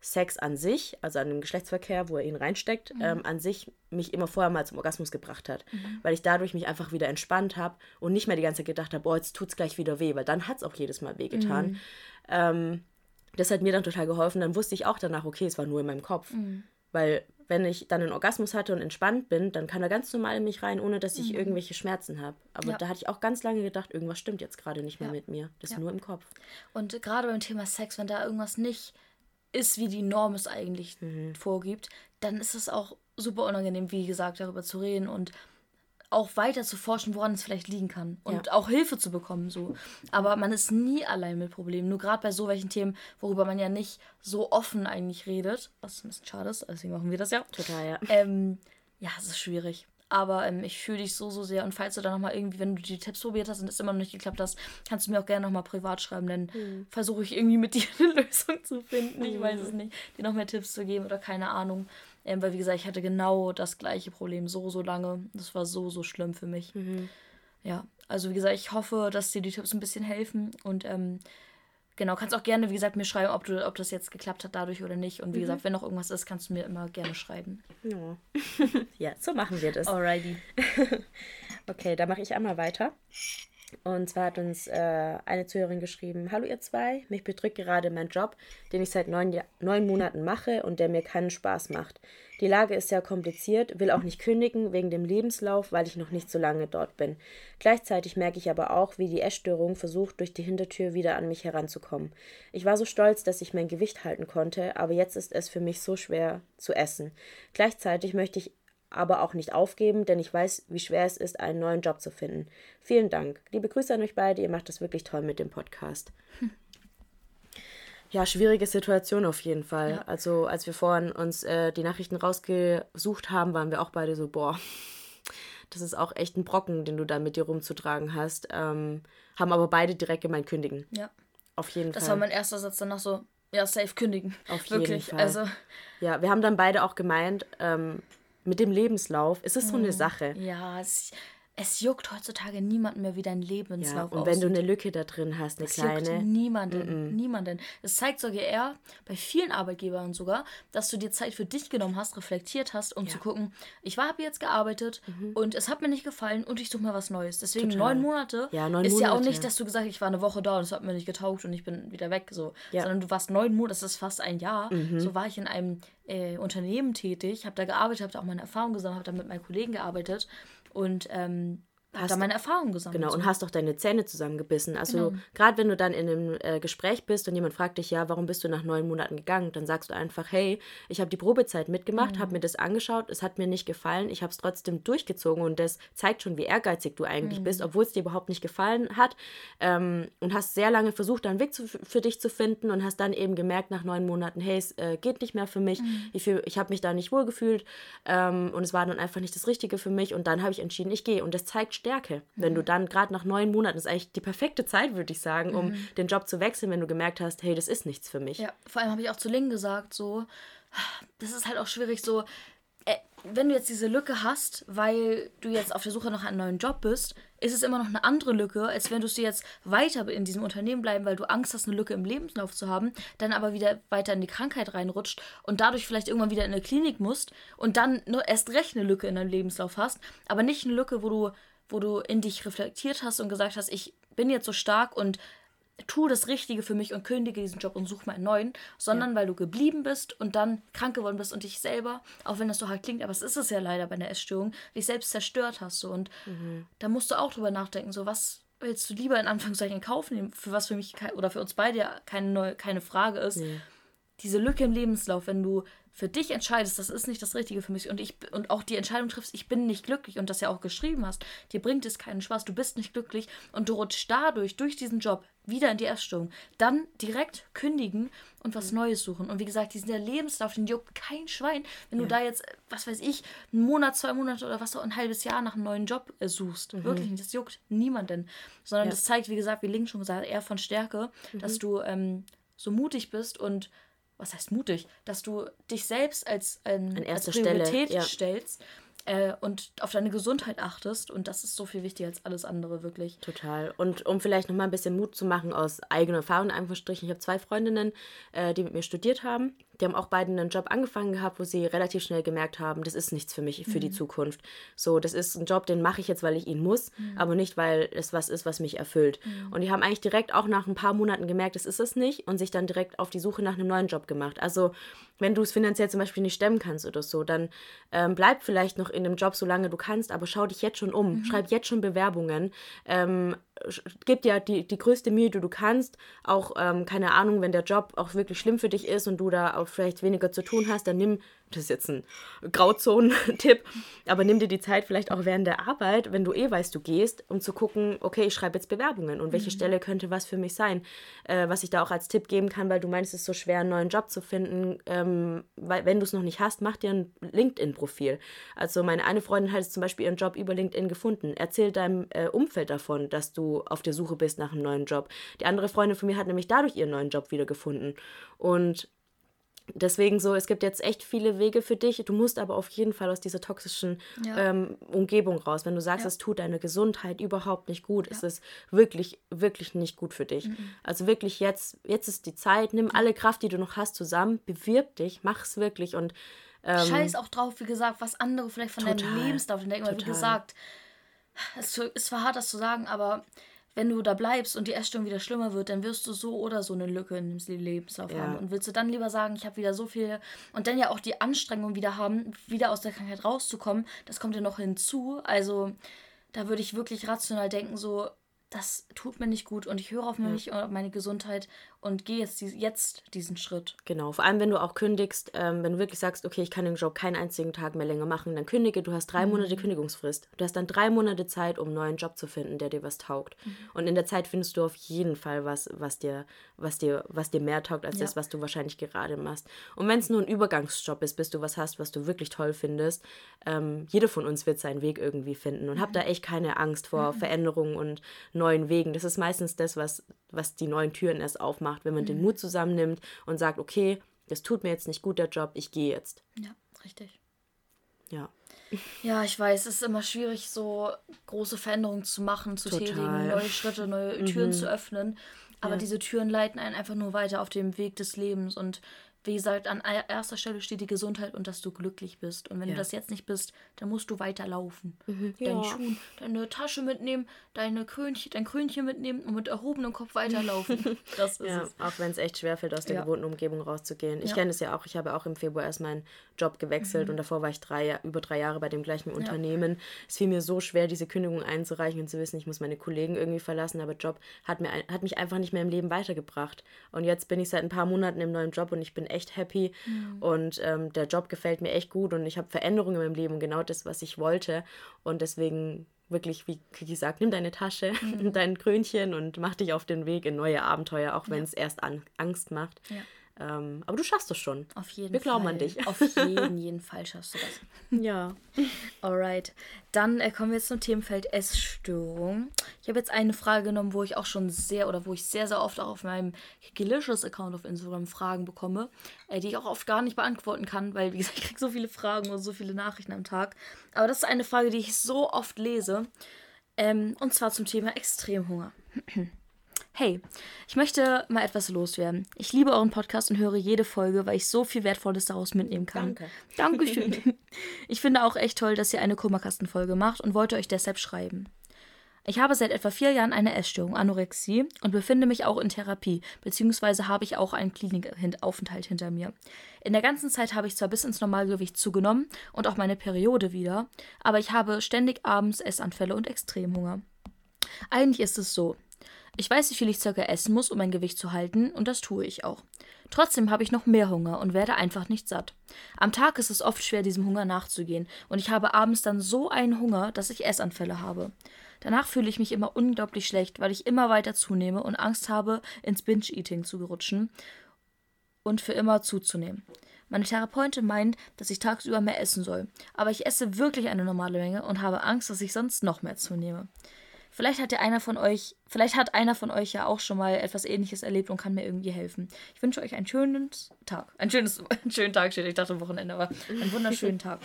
Sex an sich, also an dem Geschlechtsverkehr, wo er ihn reinsteckt, mhm. ähm, an sich mich immer vorher mal zum Orgasmus gebracht hat. Mhm. Weil ich dadurch mich einfach wieder entspannt habe und nicht mehr die ganze Zeit gedacht habe, boah, jetzt tut es gleich wieder weh, weil dann hat es auch jedes Mal weh getan. Mhm. Ähm, das hat mir dann total geholfen. Dann wusste ich auch danach, okay, es war nur in meinem Kopf. Mhm. Weil wenn ich dann einen Orgasmus hatte und entspannt bin, dann kann er ganz normal in mich rein, ohne dass ich mhm. irgendwelche Schmerzen habe. Aber ja. da hatte ich auch ganz lange gedacht, irgendwas stimmt jetzt gerade nicht mehr ja. mit mir. Das ist nur im Kopf. Und gerade beim Thema Sex, wenn da irgendwas nicht ist, wie die Norm es eigentlich mhm. vorgibt, dann ist es auch super unangenehm, wie gesagt, darüber zu reden und auch weiter zu forschen, woran es vielleicht liegen kann und ja. auch Hilfe zu bekommen. So. Aber man ist nie allein mit Problemen. Nur gerade bei so welchen Themen, worüber man ja nicht so offen eigentlich redet, was ein bisschen schade ist, deswegen machen wir das ja. Total, ja. Ähm, ja, es ist schwierig. Aber ähm, ich fühle dich so, so sehr. Und falls du da nochmal irgendwie, wenn du die Tipps probiert hast und es immer noch nicht geklappt hast, kannst du mir auch gerne nochmal privat schreiben. Dann mhm. versuche ich irgendwie mit dir eine Lösung zu finden. Ich weiß es nicht. Dir noch mehr Tipps zu geben oder keine Ahnung. Ähm, weil, wie gesagt, ich hatte genau das gleiche Problem so, so lange. Das war so, so schlimm für mich. Mhm. Ja, also wie gesagt, ich hoffe, dass dir die Tipps ein bisschen helfen. Und ähm, genau, kannst auch gerne, wie gesagt, mir schreiben, ob, du, ob das jetzt geklappt hat dadurch oder nicht. Und wie mhm. gesagt, wenn noch irgendwas ist, kannst du mir immer gerne schreiben. Ja, ja so machen wir das. Alrighty. okay, da mache ich einmal weiter. Und zwar hat uns äh, eine Zuhörerin geschrieben: Hallo, ihr zwei. Mich bedrückt gerade mein Job, den ich seit neun, neun Monaten mache und der mir keinen Spaß macht. Die Lage ist sehr kompliziert, will auch nicht kündigen wegen dem Lebenslauf, weil ich noch nicht so lange dort bin. Gleichzeitig merke ich aber auch, wie die Essstörung versucht, durch die Hintertür wieder an mich heranzukommen. Ich war so stolz, dass ich mein Gewicht halten konnte, aber jetzt ist es für mich so schwer zu essen. Gleichzeitig möchte ich aber auch nicht aufgeben, denn ich weiß, wie schwer es ist, einen neuen Job zu finden. Vielen Dank. Liebe Grüße an euch beide. Ihr macht das wirklich toll mit dem Podcast. Hm. Ja, schwierige Situation auf jeden Fall. Ja. Also, als wir vorhin uns äh, die Nachrichten rausgesucht haben, waren wir auch beide so, boah, das ist auch echt ein Brocken, den du da mit dir rumzutragen hast. Ähm, haben aber beide direkt gemeint kündigen. Ja. Auf jeden das Fall. Das war mein erster Satz danach so, ja, safe kündigen. Auf Wirklich. jeden Fall. Also. Ja, wir haben dann beide auch gemeint, ähm, mit dem Lebenslauf ist es so eine mhm. Sache. Ja, es, es juckt heutzutage niemanden mehr, wie dein Lebenslauf ja, Und wenn du eine Lücke da drin hast, eine das kleine. Juckt niemanden, mm -mm. niemanden. Es zeigt sogar eher, bei vielen Arbeitgebern sogar, dass du dir Zeit für dich genommen hast, reflektiert hast, um ja. zu gucken, ich habe jetzt gearbeitet mhm. und es hat mir nicht gefallen und ich suche mal was Neues. Deswegen Total. neun Monate ja, neun ist Monate. ja auch nicht, dass du gesagt hast, ich war eine Woche da und es hat mir nicht getaugt und ich bin wieder weg. So. Sondern du warst neun Monate, das ist fast ein Jahr. Mhm. So war ich in einem äh, Unternehmen tätig, habe da gearbeitet, habe da auch meine Erfahrung gesammelt, habe da mit meinen Kollegen gearbeitet und ähm, hast da meine Erfahrungen gesammelt. Genau, und hast doch deine Zähne zusammengebissen. Also genau. gerade wenn du dann in einem äh, Gespräch bist und jemand fragt dich, ja, warum bist du nach neun Monaten gegangen, dann sagst du einfach, hey, ich habe die Probezeit mitgemacht, mhm. habe mir das angeschaut, es hat mir nicht gefallen, ich habe es trotzdem durchgezogen und das zeigt schon, wie ehrgeizig du eigentlich mhm. bist, obwohl es dir überhaupt nicht gefallen hat ähm, und hast sehr lange versucht, einen Weg zu, für dich zu finden und hast dann eben gemerkt nach neun Monaten, hey, es äh, geht nicht mehr für mich, mhm. ich, ich habe mich da nicht wohlgefühlt ähm, und es war dann einfach nicht das Richtige für mich und dann habe ich entschieden, ich gehe und das zeigt Stärke. Mhm. Wenn du mhm. dann gerade nach neun Monaten, das ist eigentlich die perfekte Zeit, würde ich sagen, um mhm. den Job zu wechseln, wenn du gemerkt hast, hey, das ist nichts für mich. Ja, vor allem habe ich auch zu Ling gesagt, so, das ist halt auch schwierig, so, äh, wenn du jetzt diese Lücke hast, weil du jetzt auf der Suche nach einem neuen Job bist, ist es immer noch eine andere Lücke, als wenn du jetzt weiter in diesem Unternehmen bleiben, weil du Angst hast, eine Lücke im Lebenslauf zu haben, dann aber wieder weiter in die Krankheit reinrutscht und dadurch vielleicht irgendwann wieder in eine Klinik musst und dann nur erst recht eine Lücke in deinem Lebenslauf hast, aber nicht eine Lücke, wo du wo du in dich reflektiert hast und gesagt hast, ich bin jetzt so stark und tue das Richtige für mich und kündige diesen Job und suche mir einen neuen, sondern ja. weil du geblieben bist und dann krank geworden bist und dich selber, auch wenn das so hart klingt, aber es ist es ja leider bei einer Essstörung, dich selbst zerstört hast. So. Und mhm. da musst du auch drüber nachdenken, so was willst du lieber in Anführungszeichen in Kauf nehmen, für was für mich oder für uns beide ja keine, neue, keine Frage ist. Nee. Diese Lücke im Lebenslauf, wenn du für dich entscheidest, das ist nicht das Richtige für mich und ich und auch die Entscheidung triffst, ich bin nicht glücklich und das ja auch geschrieben hast, dir bringt es keinen Spaß, du bist nicht glücklich und du rutschst dadurch durch diesen Job wieder in die Essstörung. Dann direkt kündigen und was. Neues suchen. Und wie gesagt, dieser Lebenslauf, den juckt kein Schwein, wenn ja. du da jetzt, was weiß ich, einen Monat, zwei Monate oder was auch ein halbes Jahr nach einem neuen Job äh, suchst. Mhm. Wirklich nicht. Das juckt niemanden. Sondern ja. das zeigt, wie gesagt, wie Link schon gesagt eher von Stärke, mhm. dass du ähm, so mutig bist und was heißt mutig, dass du dich selbst als, ähm, An als Priorität Stelle, ja. stellst äh, und auf deine Gesundheit achtest. Und das ist so viel wichtiger als alles andere, wirklich. Total. Und um vielleicht nochmal ein bisschen Mut zu machen aus eigener Erfahrung, einfach Strichen. Ich habe zwei Freundinnen, äh, die mit mir studiert haben. Die haben auch beide einen Job angefangen gehabt, wo sie relativ schnell gemerkt haben, das ist nichts für mich, für mhm. die Zukunft. So, das ist ein Job, den mache ich jetzt, weil ich ihn muss, mhm. aber nicht, weil es was ist, was mich erfüllt. Mhm. Und die haben eigentlich direkt auch nach ein paar Monaten gemerkt, das ist es nicht und sich dann direkt auf die Suche nach einem neuen Job gemacht. Also, wenn du es finanziell zum Beispiel nicht stemmen kannst oder so, dann ähm, bleib vielleicht noch in dem Job, solange du kannst, aber schau dich jetzt schon um. Mhm. Schreib jetzt schon Bewerbungen. Ähm, gib dir die, die größte Mühe, die du kannst. Auch, ähm, keine Ahnung, wenn der Job auch wirklich schlimm für dich ist und du da auch vielleicht weniger zu tun hast, dann nimm das ist jetzt ein Grauzonen-Tipp, aber nimm dir die Zeit vielleicht auch während der Arbeit, wenn du eh weißt, du gehst, um zu gucken, okay, ich schreibe jetzt Bewerbungen und welche mhm. Stelle könnte was für mich sein. Äh, was ich da auch als Tipp geben kann, weil du meinst, es ist so schwer, einen neuen Job zu finden. Ähm, weil, wenn du es noch nicht hast, mach dir ein LinkedIn-Profil. Also meine eine Freundin hat jetzt zum Beispiel ihren Job über LinkedIn gefunden. Erzähl deinem äh, Umfeld davon, dass du auf der Suche bist nach einem neuen Job. Die andere Freundin von mir hat nämlich dadurch ihren neuen Job wieder gefunden. Und Deswegen so, es gibt jetzt echt viele Wege für dich. Du musst aber auf jeden Fall aus dieser toxischen ja. ähm, Umgebung raus. Wenn du sagst, ja. es tut deine Gesundheit überhaupt nicht gut, ja. ist es wirklich, wirklich nicht gut für dich. Mhm. Also wirklich jetzt, jetzt ist die Zeit, nimm alle Kraft, die du noch hast, zusammen, bewirb dich, mach es wirklich und ähm, Scheiß auch drauf, wie gesagt, was andere vielleicht von total, deinem Lebenslauf denken. Weil, wie gesagt, es ist zwar hart, das zu sagen, aber wenn du da bleibst und die Essstörung wieder schlimmer wird, dann wirst du so oder so eine Lücke im Lebenslauf ja. haben. Und willst du dann lieber sagen, ich habe wieder so viel und dann ja auch die Anstrengung wieder haben, wieder aus der Krankheit rauszukommen, das kommt ja noch hinzu. Also da würde ich wirklich rational denken, so, das tut mir nicht gut und ich höre auf mich und auf meine Gesundheit und gehe jetzt, jetzt diesen Schritt. Genau, vor allem wenn du auch kündigst, ähm, wenn du wirklich sagst, okay, ich kann den Job keinen einzigen Tag mehr länger machen, dann kündige, du hast drei mhm. Monate Kündigungsfrist. Du hast dann drei Monate Zeit, um einen neuen Job zu finden, der dir was taugt. Mhm. Und in der Zeit findest du auf jeden Fall was, was dir, was dir, was dir mehr taugt, als ja. das, was du wahrscheinlich gerade machst. Und wenn es nur ein Übergangsjob ist, bis du was hast, was du wirklich toll findest, ähm, jeder von uns wird seinen Weg irgendwie finden. Und mhm. hab da echt keine Angst vor mhm. Veränderungen und neuen Wegen. Das ist meistens das, was, was die neuen Türen erst aufmacht macht, wenn man mhm. den Mut zusammennimmt und sagt, okay, das tut mir jetzt nicht gut, der Job, ich gehe jetzt. Ja, richtig. Ja. Ja, ich weiß, es ist immer schwierig, so große Veränderungen zu machen, zu Total. tätigen, neue Schritte, neue Türen mhm. zu öffnen. Aber ja. diese Türen leiten einen einfach nur weiter auf dem Weg des Lebens. Und wie gesagt, an erster Stelle steht die Gesundheit und dass du glücklich bist. Und wenn ja. du das jetzt nicht bist, dann musst du weiterlaufen. Mhm. Deinen ja. Schuh, deine Tasche mitnehmen, deine Krönchen, dein Krönchen mitnehmen und mit erhobenem Kopf weiterlaufen. das ist ja, es. Auch wenn es echt schwerfällt, aus der ja. gewohnten Umgebung rauszugehen. Ich kenne es ja auch. Ich habe auch im Februar erst meinen Job gewechselt mhm. und davor war ich drei, über drei Jahre bei dem gleichen Unternehmen. Es fiel mir so schwer, diese Kündigung einzureichen und zu wissen, ich muss meine Kollegen irgendwie verlassen. Aber Job hat, mir, hat mich einfach nicht mehr im Leben weitergebracht. Und jetzt bin ich seit ein paar Monaten im neuen Job und ich bin echt happy mhm. und ähm, der Job gefällt mir echt gut und ich habe Veränderungen in meinem Leben genau das, was ich wollte. Und deswegen wirklich, wie Kiki sagt, nimm deine Tasche, mhm. dein Krönchen und mach dich auf den Weg in neue Abenteuer, auch wenn es erst an Angst macht. Ja. Ähm, aber du schaffst es schon. Auf jeden Wir Fall. Wir glauben an dich. Auf jeden, jeden Fall schaffst du das. Ja. Alright. Dann äh, kommen wir jetzt zum Themenfeld Essstörung. Ich habe jetzt eine Frage genommen, wo ich auch schon sehr oder wo ich sehr, sehr oft auch auf meinem Delicious-Account auf Instagram Fragen bekomme, äh, die ich auch oft gar nicht beantworten kann, weil, wie gesagt, ich kriege so viele Fragen und so viele Nachrichten am Tag. Aber das ist eine Frage, die ich so oft lese. Ähm, und zwar zum Thema Extremhunger. Hey, ich möchte mal etwas loswerden. Ich liebe euren Podcast und höre jede Folge, weil ich so viel Wertvolles daraus mitnehmen kann. Danke. Dankeschön. Ich finde auch echt toll, dass ihr eine Kummerkastenfolge macht und wollte euch deshalb schreiben. Ich habe seit etwa vier Jahren eine Essstörung, Anorexie, und befinde mich auch in Therapie, beziehungsweise habe ich auch einen Klinikaufenthalt hinter mir. In der ganzen Zeit habe ich zwar bis ins Normalgewicht zugenommen und auch meine Periode wieder, aber ich habe ständig abends Essanfälle und Extremhunger. Eigentlich ist es so, Ich weiß, wie viel ich circa essen muss, um mein Gewicht zu halten, und das tue ich auch. Trotzdem habe ich noch mehr Hunger und werde einfach nicht satt. Am Tag ist es oft schwer, diesem Hunger nachzugehen, und ich habe abends dann so einen Hunger, dass ich Essanfälle habe. Danach fühle ich mich immer unglaublich schlecht, weil ich immer weiter zunehme und Angst habe, ins Binge-Eating zu rutschen und für immer zuzunehmen. Meine Therapeutin meint, dass ich tagsüber mehr essen soll, aber ich esse wirklich eine normale Menge und habe Angst, dass ich sonst noch mehr zunehme. Vielleicht hat ja einer von euch, vielleicht hat einer von euch ja auch schon mal etwas ähnliches erlebt und kann mir irgendwie helfen. Ich wünsche euch einen schönen Tag. Ein schönes, einen schönen Tag steht, ich dachte Wochenende, aber einen wunderschönen Tag.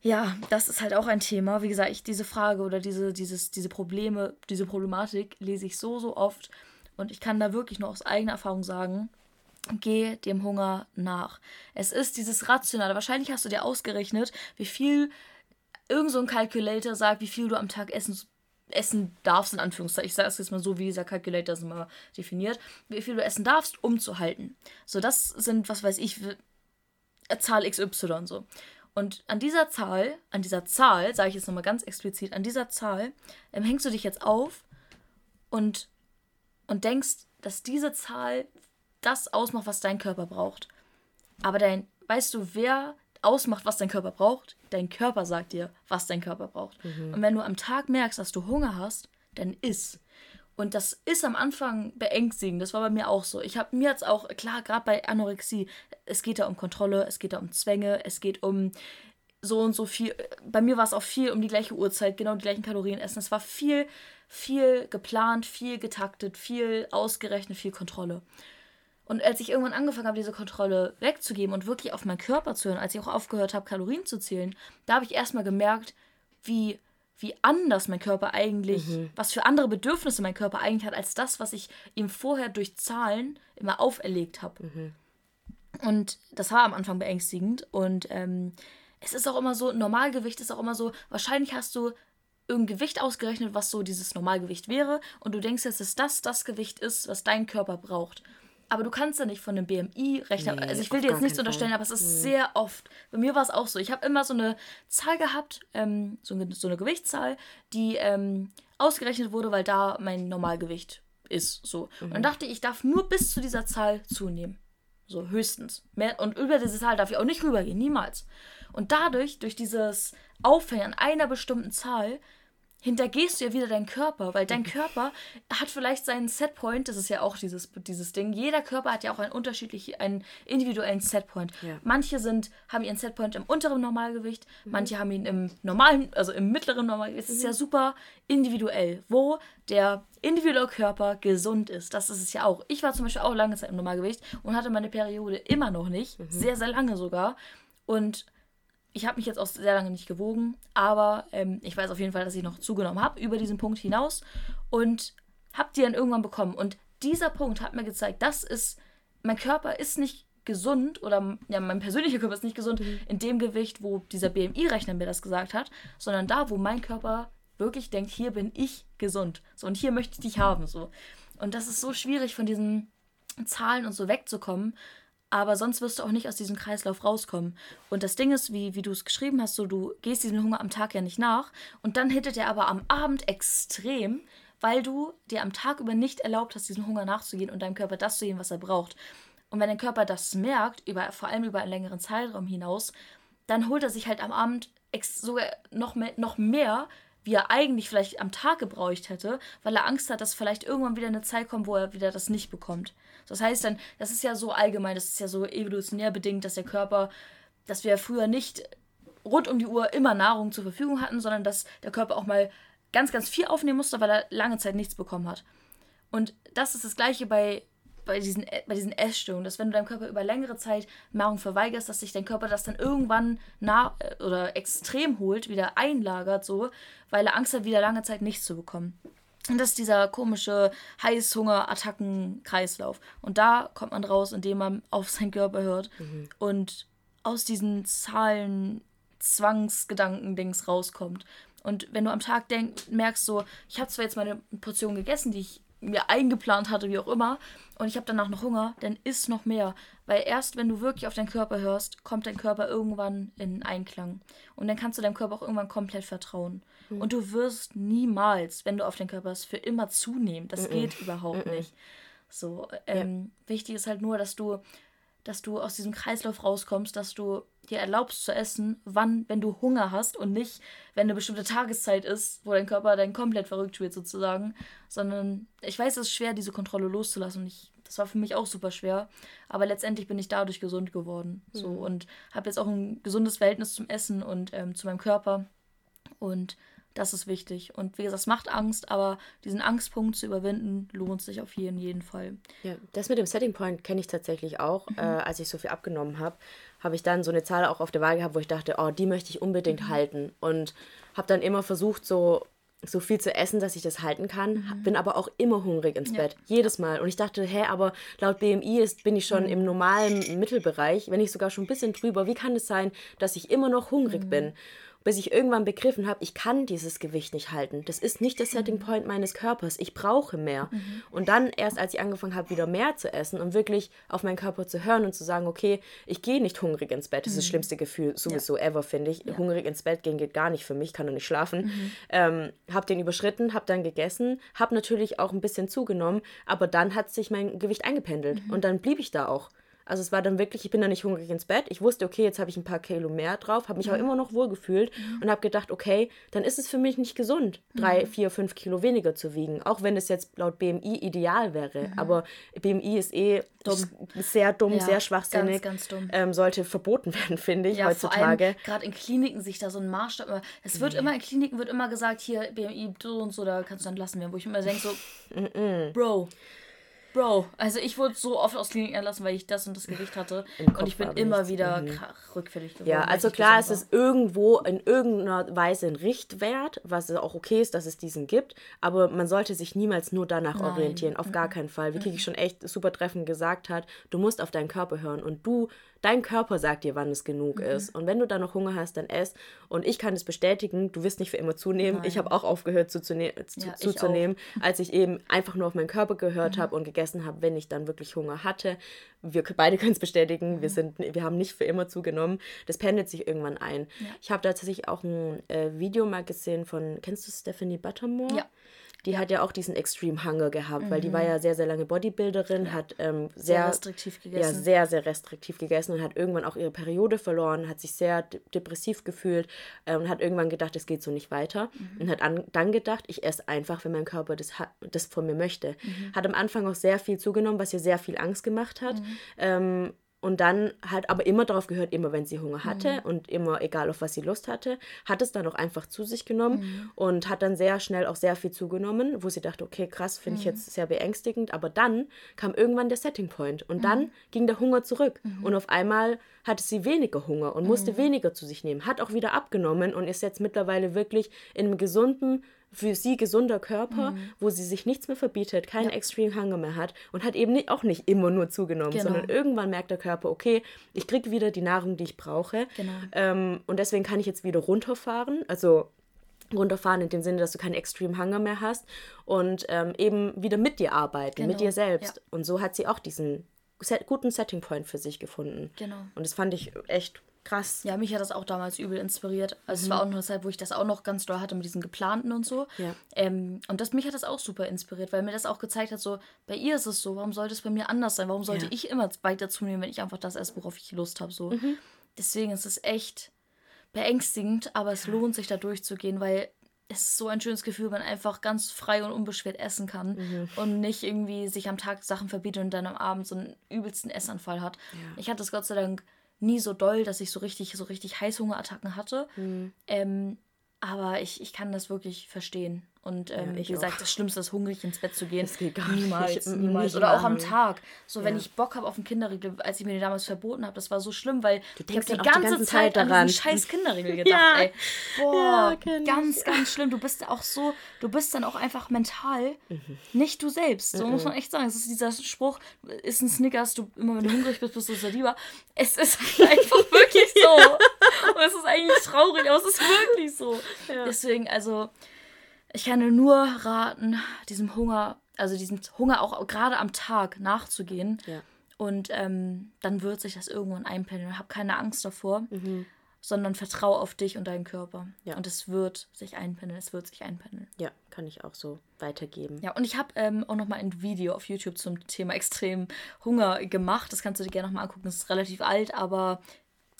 Ja, das ist halt auch ein Thema. Wie gesagt, ich diese Frage oder diese, dieses, diese Probleme, diese Problematik lese ich so, so oft. Und ich kann da wirklich nur aus eigener Erfahrung sagen, geh dem Hunger nach. Es ist dieses Rationale. Wahrscheinlich hast du dir ausgerechnet, wie viel irgend so ein Calculator sagt, wie viel du am Tag essen essen darfst, in Anführungszeichen. Ich sage es jetzt mal so, wie dieser Calculator es immer definiert. Wie viel du essen darfst, um zu halten. So, das sind, was weiß ich, Zahl XY so. Und an dieser Zahl, an dieser Zahl, sage ich jetzt nochmal ganz explizit, an dieser Zahl ähm, hängst du dich jetzt auf und, und denkst, dass diese Zahl das ausmacht, was dein Körper braucht. Aber dein, weißt du, wer ausmacht, was dein Körper braucht? Dein Körper sagt dir, was dein Körper braucht. Mhm. Und wenn du am Tag merkst, dass du Hunger hast, dann iss. Und das ist am Anfang beängstigend. Das war bei mir auch so. Ich habe mir jetzt auch, klar, gerade bei Anorexie, es geht da um Kontrolle, es geht da um Zwänge, es geht um so und so viel. Bei mir war es auch viel um die gleiche Uhrzeit, genau die gleichen Kalorien essen. Es war viel, viel geplant, viel getaktet, viel ausgerechnet, viel Kontrolle. Und als ich irgendwann angefangen habe, diese Kontrolle wegzugeben und wirklich auf meinen Körper zu hören, als ich auch aufgehört habe, Kalorien zu zählen, da habe ich erstmal gemerkt, wie, wie anders mein Körper eigentlich, mhm. was für andere Bedürfnisse mein Körper eigentlich hat, als das, was ich ihm vorher durch Zahlen immer auferlegt habe. Mhm. Und das war am Anfang beängstigend. Und ähm, es ist auch immer so, Normalgewicht ist auch immer so, wahrscheinlich hast du irgendein Gewicht ausgerechnet, was so dieses Normalgewicht wäre. Und du denkst jetzt, dass das das Gewicht ist, was dein Körper braucht. Aber du kannst ja nicht von einem BMI rechnen. Nee, also ich will dir jetzt nichts unterstellen, aber es ist mhm. sehr oft. Bei mir war es auch so. Ich habe immer so eine Zahl gehabt, ähm, so, eine, so eine Gewichtszahl, die ähm, ausgerechnet wurde, weil da mein Normalgewicht ist. So. Mhm. Und dann dachte ich, ich darf nur bis zu dieser Zahl zunehmen. So höchstens. Mehr, und über diese Zahl darf ich auch nicht rübergehen, niemals. Und dadurch, durch dieses Aufhängen an einer bestimmten Zahl, hintergehst du ja wieder deinen Körper, weil dein Körper hat vielleicht seinen Setpoint, das ist ja auch dieses, dieses Ding. Jeder Körper hat ja auch einen unterschiedlichen, einen individuellen Setpoint. Ja. Manche sind, haben ihren Setpoint im unteren Normalgewicht, mhm. manche haben ihn im normalen, also im mittleren Normalgewicht. Es mhm. ist ja super individuell, wo der individuelle Körper gesund ist. Das ist es ja auch. Ich war zum Beispiel auch lange Zeit im Normalgewicht und hatte meine Periode immer noch nicht, mhm. sehr, sehr lange sogar. Und ich habe mich jetzt auch sehr lange nicht gewogen, aber ähm, ich weiß auf jeden Fall, dass ich noch zugenommen habe über diesen Punkt hinaus und habe die dann irgendwann bekommen. Und dieser Punkt hat mir gezeigt, das ist, mein Körper ist nicht gesund oder ja, mein persönlicher Körper ist nicht gesund mhm. in dem Gewicht, wo dieser BMI-Rechner mir das gesagt hat, sondern da, wo mein Körper wirklich denkt, hier bin ich gesund. So, und hier möchte ich dich haben. So. Und das ist so schwierig, von diesen Zahlen und so wegzukommen aber sonst wirst du auch nicht aus diesem Kreislauf rauskommen. Und das Ding ist, wie, wie du es geschrieben hast, so du gehst diesem Hunger am Tag ja nicht nach und dann hittet er aber am Abend extrem, weil du dir am Tag über nicht erlaubt hast, diesem Hunger nachzugehen und deinem Körper das zu geben, was er braucht. Und wenn dein Körper das merkt, über, vor allem über einen längeren Zeitraum hinaus, dann holt er sich halt am Abend sogar noch mehr, noch mehr wie er eigentlich vielleicht am Tag gebraucht hätte, weil er Angst hat, dass vielleicht irgendwann wieder eine Zeit kommt, wo er wieder das nicht bekommt. Das heißt dann, das ist ja so allgemein, das ist ja so evolutionär bedingt, dass der Körper, dass wir früher nicht rund um die Uhr immer Nahrung zur Verfügung hatten, sondern dass der Körper auch mal ganz, ganz viel aufnehmen musste, weil er lange Zeit nichts bekommen hat. Und das ist das Gleiche bei, bei diesen, bei diesen Essstörungen, dass wenn du deinem Körper über längere Zeit Nahrung verweigerst, dass sich dein Körper das dann irgendwann nah oder extrem holt, wieder einlagert, so, weil er Angst hat, wieder lange Zeit nichts zu bekommen. Und das ist dieser komische Heißhunger-Attacken-Kreislauf. Und da kommt man raus, indem man auf seinen Körper hört mhm. und aus diesen Zahlen, Zwangsgedanken-Dings rauskommt. Und wenn du am Tag denk, merkst, so, ich habe zwar jetzt meine Portion gegessen, die ich mir eingeplant hatte, wie auch immer, und ich habe danach noch Hunger, dann isst noch mehr. Weil erst wenn du wirklich auf deinen Körper hörst, kommt dein Körper irgendwann in Einklang. Und dann kannst du deinem Körper auch irgendwann komplett vertrauen. Mhm. Und du wirst niemals, wenn du auf deinen Körper hörst, für immer zunehmen. Das mhm. geht überhaupt nicht. So, ähm, ja. wichtig ist halt nur, dass du, dass du aus diesem Kreislauf rauskommst, dass du dir erlaubst zu essen, wann, wenn du Hunger hast und nicht, wenn eine bestimmte Tageszeit ist, wo dein Körper dann komplett verrückt wird sozusagen, sondern ich weiß, es ist schwer, diese Kontrolle loszulassen und ich, das war für mich auch super schwer, aber letztendlich bin ich dadurch gesund geworden, so mhm. und habe jetzt auch ein gesundes Verhältnis zum Essen und ähm, zu meinem Körper und das ist wichtig. Und wie gesagt, es macht Angst, aber diesen Angstpunkt zu überwinden, lohnt sich auf jeden, jeden Fall. Ja, das mit dem Setting Point kenne ich tatsächlich auch. Mhm. Äh, als ich so viel abgenommen habe, habe ich dann so eine Zahl auch auf der Waage gehabt, wo ich dachte, oh, die möchte ich unbedingt mhm. halten. Und habe dann immer versucht, so so viel zu essen, dass ich das halten kann, mhm. bin aber auch immer hungrig ins Bett, ja. jedes Mal. Und ich dachte, hä, aber laut BMI ist, bin ich schon mhm. im normalen Mittelbereich, wenn nicht sogar schon ein bisschen drüber. Wie kann es sein, dass ich immer noch hungrig mhm. bin? Bis ich irgendwann begriffen habe, ich kann dieses Gewicht nicht halten. Das ist nicht der Setting mhm. Point meines Körpers. Ich brauche mehr. Mhm. Und dann erst, als ich angefangen habe, wieder mehr zu essen und wirklich auf meinen Körper zu hören und zu sagen, okay, ich gehe nicht hungrig ins Bett. Das ist das mhm. schlimmste Gefühl sowieso ja. ever, finde ich. Ja. Hungrig ins Bett gehen geht gar nicht für mich, kann doch nicht schlafen. Mhm. Ähm, habe den überschritten, habe dann gegessen, habe natürlich auch ein bisschen zugenommen, aber dann hat sich mein Gewicht eingependelt mhm. und dann blieb ich da auch. Also es war dann wirklich, ich bin dann nicht hungrig ins Bett. Ich wusste, okay, jetzt habe ich ein paar Kilo mehr drauf, habe mich mhm. aber immer noch wohl gefühlt mhm. und habe gedacht, okay, dann ist es für mich nicht gesund, drei, mhm. vier, fünf Kilo weniger zu wiegen. Auch wenn es jetzt laut BMI ideal wäre. Mhm. Aber BMI ist eh dumm. sehr dumm, ja, sehr schwachsinnig. Ganz, ganz dumm. Ähm, sollte verboten werden, finde ich, ja, heutzutage. Gerade in Kliniken sich da so ein Maßstab. Es wird immer, in Kliniken wird immer gesagt, hier BMI so und so, da kannst du dann lassen werden. Wo ich immer denke, so, Bro. Bro, also ich wurde so oft aus Klinik entlassen, weil ich das und das Gewicht hatte. Und ich bin immer wieder mhm. rückfällig geworden. Ja, also klar, es ist irgendwo in irgendeiner Weise ein Richtwert, was auch okay ist, dass es diesen gibt. Aber man sollte sich niemals nur danach Nein. orientieren. Auf mhm. gar keinen Fall. Wie Kiki mhm. schon echt super treffend gesagt hat, du musst auf deinen Körper hören. Und du Dein Körper sagt dir, wann es genug mhm. ist. Und wenn du da noch Hunger hast, dann ess. Und ich kann es bestätigen, du wirst nicht für immer zunehmen. Nein. Ich habe auch aufgehört zuzune zu, ja, zuzunehmen, als ich eben einfach nur auf meinen Körper gehört mhm. habe und gegessen habe, wenn ich dann wirklich Hunger hatte. Wir beide können es bestätigen, mhm. wir, sind, wir haben nicht für immer zugenommen. Das pendelt sich irgendwann ein. Ja. Ich habe tatsächlich auch ein äh, Video mal gesehen von, kennst du Stephanie Buttermore? Ja die hat ja auch diesen Extreme Hunger gehabt, mhm. weil die war mhm. ja sehr, sehr lange Bodybuilderin, ja. hat ähm, sehr, sehr, restriktiv gegessen. Ja, sehr, sehr restriktiv gegessen und hat irgendwann auch ihre Periode verloren, hat sich sehr de depressiv gefühlt äh, und hat irgendwann gedacht, es geht so nicht weiter. Mhm. Und hat an, dann gedacht, ich esse einfach, wenn mein Körper das, das von mir möchte. Mhm. Hat am Anfang auch sehr viel zugenommen, was ihr sehr viel Angst gemacht hat. Mhm. Ähm, und dann halt aber immer darauf gehört, immer wenn sie Hunger hatte mhm. und immer egal auf was sie Lust hatte, hat es dann auch einfach zu sich genommen mhm. und hat dann sehr schnell auch sehr viel zugenommen, wo sie dachte, okay, krass, finde mhm. ich jetzt sehr beängstigend, aber dann kam irgendwann der Setting Point und dann mhm. ging der Hunger zurück mhm. und auf einmal hatte sie weniger Hunger und musste mhm. weniger zu sich nehmen, hat auch wieder abgenommen und ist jetzt mittlerweile wirklich in einem gesunden für sie gesunder Körper, mhm. wo sie sich nichts mehr verbietet, keinen ja. Extreme Hunger mehr hat und hat eben nicht, auch nicht immer nur zugenommen, genau. sondern irgendwann merkt der Körper, okay, ich kriege wieder die Nahrung, die ich brauche. Genau. Ähm, und deswegen kann ich jetzt wieder runterfahren. Also runterfahren in dem Sinne, dass du keinen Extreme Hunger mehr hast und ähm, eben wieder mit dir arbeiten, genau. mit dir selbst. Ja. Und so hat sie auch diesen guten Setting Point für sich gefunden. Genau. Und das fand ich echt Krass. Ja, mich hat das auch damals übel inspiriert. Also mhm. es war auch noch eine Zeit, wo ich das auch noch ganz doll hatte mit diesen geplanten und so. Ja. Ähm, und das, mich hat das auch super inspiriert, weil mir das auch gezeigt hat, so, bei ihr ist es so, warum sollte es bei mir anders sein? Warum sollte ja. ich immer weiter zunehmen, wenn ich einfach das esse, worauf ich Lust habe? So. Mhm. Deswegen ist es echt beängstigend, aber es lohnt sich da durchzugehen, weil es ist so ein schönes Gefühl, wenn man einfach ganz frei und unbeschwert essen kann mhm. und nicht irgendwie sich am Tag Sachen verbietet und dann am Abend so einen übelsten Essanfall hat. Ja. Ich hatte das Gott sei Dank nie so doll, dass ich so richtig, so richtig Heißhungerattacken hatte. Mhm. Ähm, aber ich, ich kann das wirklich verstehen. Und ähm, ja, wie gesagt, auch. das Schlimmste ist, hungrig ins Bett zu gehen. Das geht gar niemals, nicht. Niemals. Oder auch am Tag. So, wenn ich Bock habe auf einen Kinderriegel, als ich mir den damals verboten habe, das war so schlimm, weil du denkst die ganze, die ganze Zeit, daran. an diesen scheiß Kinderriegel gedacht, ja. ey. Boah, ja, ganz, ganz schlimm. Du bist auch so, du bist dann auch einfach mental mhm. nicht du selbst. So mhm. muss man echt sagen. Es ist dieser Spruch, ist ein Snickers, du immer wenn du hungrig bist, bist du sehr lieber. Es ist einfach wirklich so. Und es ist eigentlich traurig, aber es ist wirklich so. Deswegen, also ich kann nur raten, diesem Hunger also diesen Hunger auch gerade am Tag nachzugehen. Ja. Und ähm, dann wird sich das irgendwann einpendeln. Hab keine Angst davor, sondern vertraue auf dich und deinen Körper. Ja. Und es wird sich einpendeln, es wird sich einpendeln. Ja, kann ich auch so weitergeben. Ja, und ich habe ähm, auch nochmal ein Video auf YouTube zum Thema extrem Hunger gemacht. Das kannst du dir gerne nochmal angucken. Das ist relativ alt, aber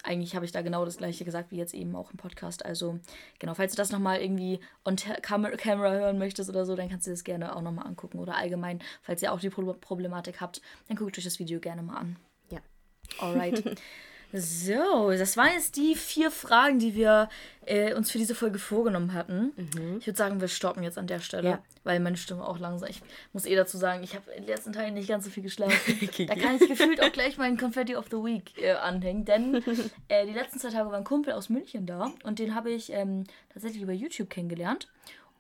eigentlich habe ich da genau das gleiche gesagt wie jetzt eben auch im Podcast. Also genau, falls du das nochmal irgendwie on Cam Camera hören möchtest oder so, dann kannst du das gerne auch nochmal angucken. Oder allgemein, falls ihr auch die Pro Problematik habt, dann guckt euch das Video gerne mal an. Ja. Alright. So, das waren jetzt die vier Fragen, die wir äh, uns für diese Folge vorgenommen hatten. Ich würde sagen, wir stoppen jetzt an der Stelle, Ja. weil meine Stimme auch langsam. Ich muss eh dazu sagen, ich habe in den letzten Teilen nicht ganz so viel geschlafen. da kann ich gefühlt auch gleich meinen Confetti of the Week äh, anhängen, denn äh, die letzten zwei Tage war ein Kumpel aus München da und den habe ich ähm, tatsächlich über YouTube kennengelernt.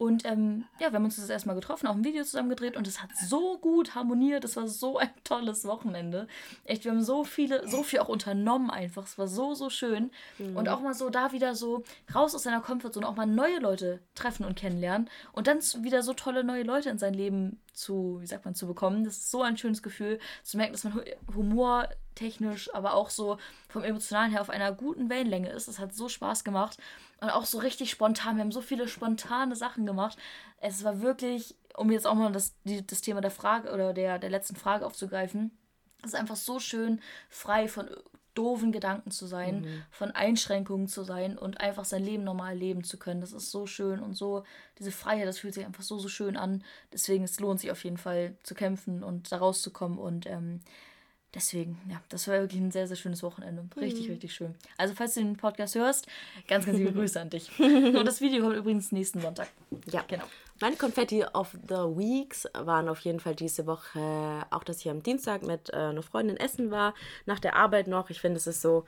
Und ähm, ja, wir haben uns das erstmal getroffen, auch ein Video zusammen gedreht und es hat so gut harmoniert. Es war so ein tolles Wochenende. Echt, wir haben so viele, so viel auch unternommen einfach. Es war so, so schön. Und auch mal so da wieder so raus aus seiner Comfortzone, auch mal neue Leute treffen und kennenlernen. Und dann wieder so tolle neue Leute in sein Leben zu, wie sagt man, zu bekommen. Das ist so ein schönes Gefühl, zu merken, dass man hu- humortechnisch, aber auch so vom Emotionalen her auf einer guten Wellenlänge ist. Das hat so Spaß gemacht. Und auch so richtig spontan. Wir haben so viele spontane Sachen gemacht. Es war wirklich, um jetzt auch mal das, die, das Thema der Frage oder der, der letzten Frage aufzugreifen, es ist einfach so schön, frei von doofen Gedanken zu sein, von Einschränkungen zu sein und einfach sein Leben normal leben zu können. Das ist so schön und so, diese Freiheit, das fühlt sich einfach so, so schön an. Deswegen, es lohnt sich auf jeden Fall zu kämpfen und da rauszukommen und ähm, Deswegen, ja, das war wirklich ein sehr, sehr schönes Wochenende. Richtig, richtig schön. Also, falls du den Podcast hörst, ganz, ganz liebe Grüße an dich. Und das Video kommt übrigens nächsten Sonntag. Ja, Genau. Meine Confetti of the Weeks waren auf jeden Fall diese Woche auch, dass ich am Dienstag mit äh, einer Freundin essen war, nach der Arbeit noch. Ich finde, es ist so,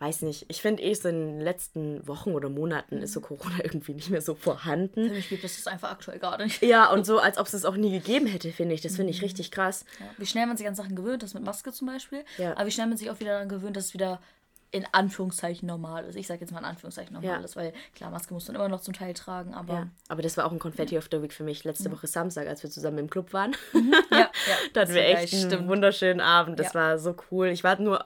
weiß nicht, ich finde eh so in den letzten Wochen oder Monaten ist so Corona irgendwie nicht mehr so vorhanden. Für mich gibt es das einfach aktuell gerade nicht. Ja, und so, als ob es es auch nie gegeben hätte, finde ich. Das finde Mhm. ich richtig krass. Ja. Wie schnell man sich an Sachen gewöhnt, das mit Maske zum Beispiel. Ja. Aber wie schnell man sich auch wieder daran gewöhnt, dass es wieder in Anführungszeichen normal ist. Ich sage jetzt mal in Anführungszeichen normal Ja. ist, weil klar, Maske muss man immer noch zum Teil tragen, aber Ja. Aber das war auch ein Confetti of the Week für mich letzte Woche Samstag, als wir zusammen im Club waren. ja, ja. Da hatten wir Das war echt einen stimmt. wunderschönen Abend. Das Ja. war so cool. Ich war nur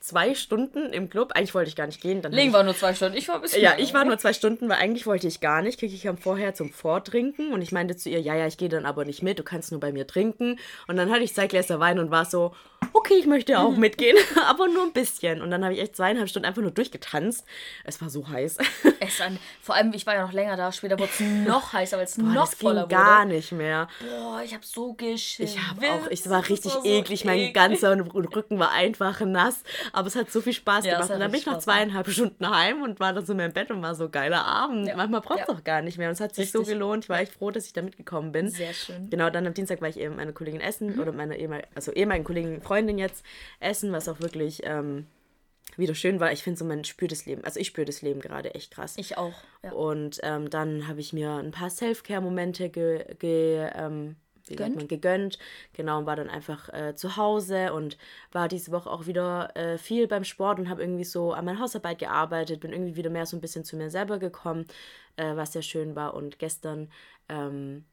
zwei Stunden im Club. Eigentlich wollte ich gar nicht gehen. Dann ich, war nur zwei Stunden. Ich war ein bisschen. ja, ich war nur zwei Stunden, weil eigentlich wollte ich gar nicht. Krieg ich kam vorher zum Vortrinken und ich meinte zu ihr, ja, ja, ich gehe dann aber nicht mit. Du kannst nur bei mir trinken. Und dann hatte ich zwei Gläser Wein und war so, okay, ich möchte auch mitgehen, aber nur ein bisschen. Und dann habe ich echt zweieinhalb Stunden einfach nur durchgetanzt. Es war so heiß. Es an, vor allem, ich war ja noch länger da. Später wurde es noch heißer, weil es Boah, noch das ging voller gar wurde. nicht mehr. Boah, ich habe so geschwitzt. Ich habe auch, ich war richtig Das so eklig, mein eklig. ganzer Rücken war einfach nass, aber es hat so viel Spaß Ja, gemacht. Und dann bin ich nach Spaß gemacht. zweieinhalb Stunden heim und war dann so in meinem Bett und war so geiler Abend. Ja. Manchmal braucht es Ja. auch gar nicht mehr und es hat sich so Richtig. gelohnt. Ich war echt froh, dass ich da mitgekommen bin. Sehr schön. Genau, dann am Dienstag war ich eben meine Kollegin essen Mhm. oder meine ehemal also ehemaligen Kollegin Freundin jetzt essen, was auch wirklich ähm, wieder schön war. Ich finde so, man spürt das Leben, also ich spüre das Leben gerade echt krass. Ich auch. Ja. Und ähm, dann habe ich mir ein paar Self-Care-Momente ge, ge, ähm, man, gegönnt. Genau, und war dann einfach äh, zu Hause und war diese Woche auch wieder äh, viel beim Sport und habe irgendwie so an meiner Hausarbeit gearbeitet, bin irgendwie wieder mehr so ein bisschen zu mir selber gekommen, äh, was sehr schön war. Und gestern ähm,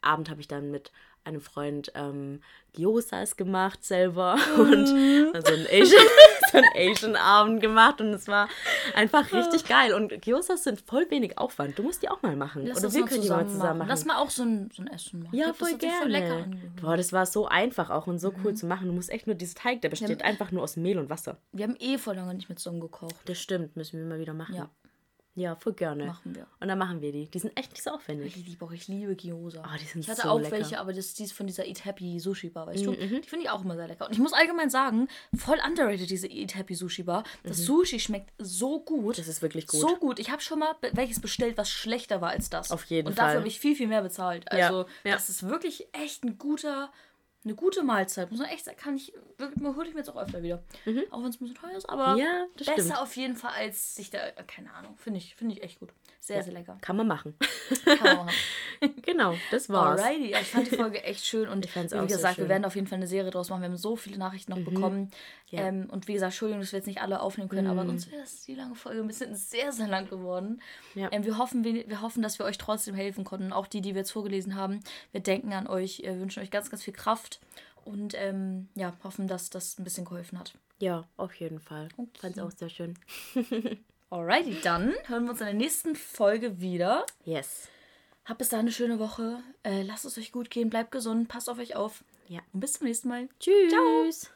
Abend habe ich dann mit einem Freund ähm, Gyosas gemacht selber und also einen Asian, so einen Asian Abend gemacht und es war einfach richtig geil und Gyosas sind voll wenig Aufwand. Du musst die auch mal machen Lass oder wir können die mal zusammen zusammen machen. machen. Lass mal auch so ein, so ein Essen machen. ja, glaub, voll gerne. voll lecker. Boah, das war so einfach auch und so cool zu machen. Du musst echt nur dieser Teig, der besteht einfach nur aus Mehl und Wasser. Wir haben eh vor lange nicht mit so gekocht. Das stimmt, müssen wir mal wieder machen. Ja. Ja, voll gerne. Machen wir. Und dann machen wir die. Die sind echt nicht so aufwendig. Ich liebe auch, ich liebe Gyoza. Ah, die sind ich hatte so auch lecker. welche, aber das die ist von dieser Eat Happy Sushi Bar, weißt du? Mhm, Die finde ich auch immer sehr lecker. Und ich muss allgemein sagen, voll underrated diese Eat Happy Sushi Bar. Das Sushi schmeckt so gut. Mhm. Das ist wirklich gut. So gut. Ich habe schon mal welches bestellt, was schlechter war als das. Auf jeden Und Fall. dafür habe ich viel, viel mehr bezahlt. Ja, Also, ja. das ist wirklich echt ein guter, eine gute Mahlzeit. Muss man echt sagen, kann ich, wirklich, mal hole ich mir jetzt auch öfter wieder. Auch wenn es ein bisschen teuer ist, aber Mhm. Ja, besser stimmt. auf jeden Fall als sich da, äh, keine Ahnung, finde ich, finde ich echt gut. Sehr, sehr lecker. Kann man machen. Kann man machen. genau, das war's. Alrighty, ich fand die Folge echt schön und fand's wie gesagt, wir werden auf jeden Fall eine Serie draus machen. Wir haben so viele Nachrichten noch bekommen. Ja. Ähm, und wie gesagt, Entschuldigung, dass wir jetzt nicht alle aufnehmen können, aber sonst wäre es die lange Folge ein bisschen sehr, sehr lang geworden. Ja. Ähm, wir, hoffen, wir, wir hoffen, dass wir euch trotzdem helfen konnten. Auch die, die wir jetzt vorgelesen haben. Wir denken an euch, äh, wünschen euch ganz, ganz viel Kraft und ähm, ja, hoffen, dass das ein bisschen geholfen hat. Ja, auf jeden Fall. Fand's auch sehr schön. Alrighty, dann hören wir uns in der nächsten Folge wieder. Yes. Habt bis dahin eine schöne Woche. Äh, lasst es euch gut gehen, bleibt gesund, passt auf euch auf. Ja. Und bis zum nächsten Mal. Tschüss.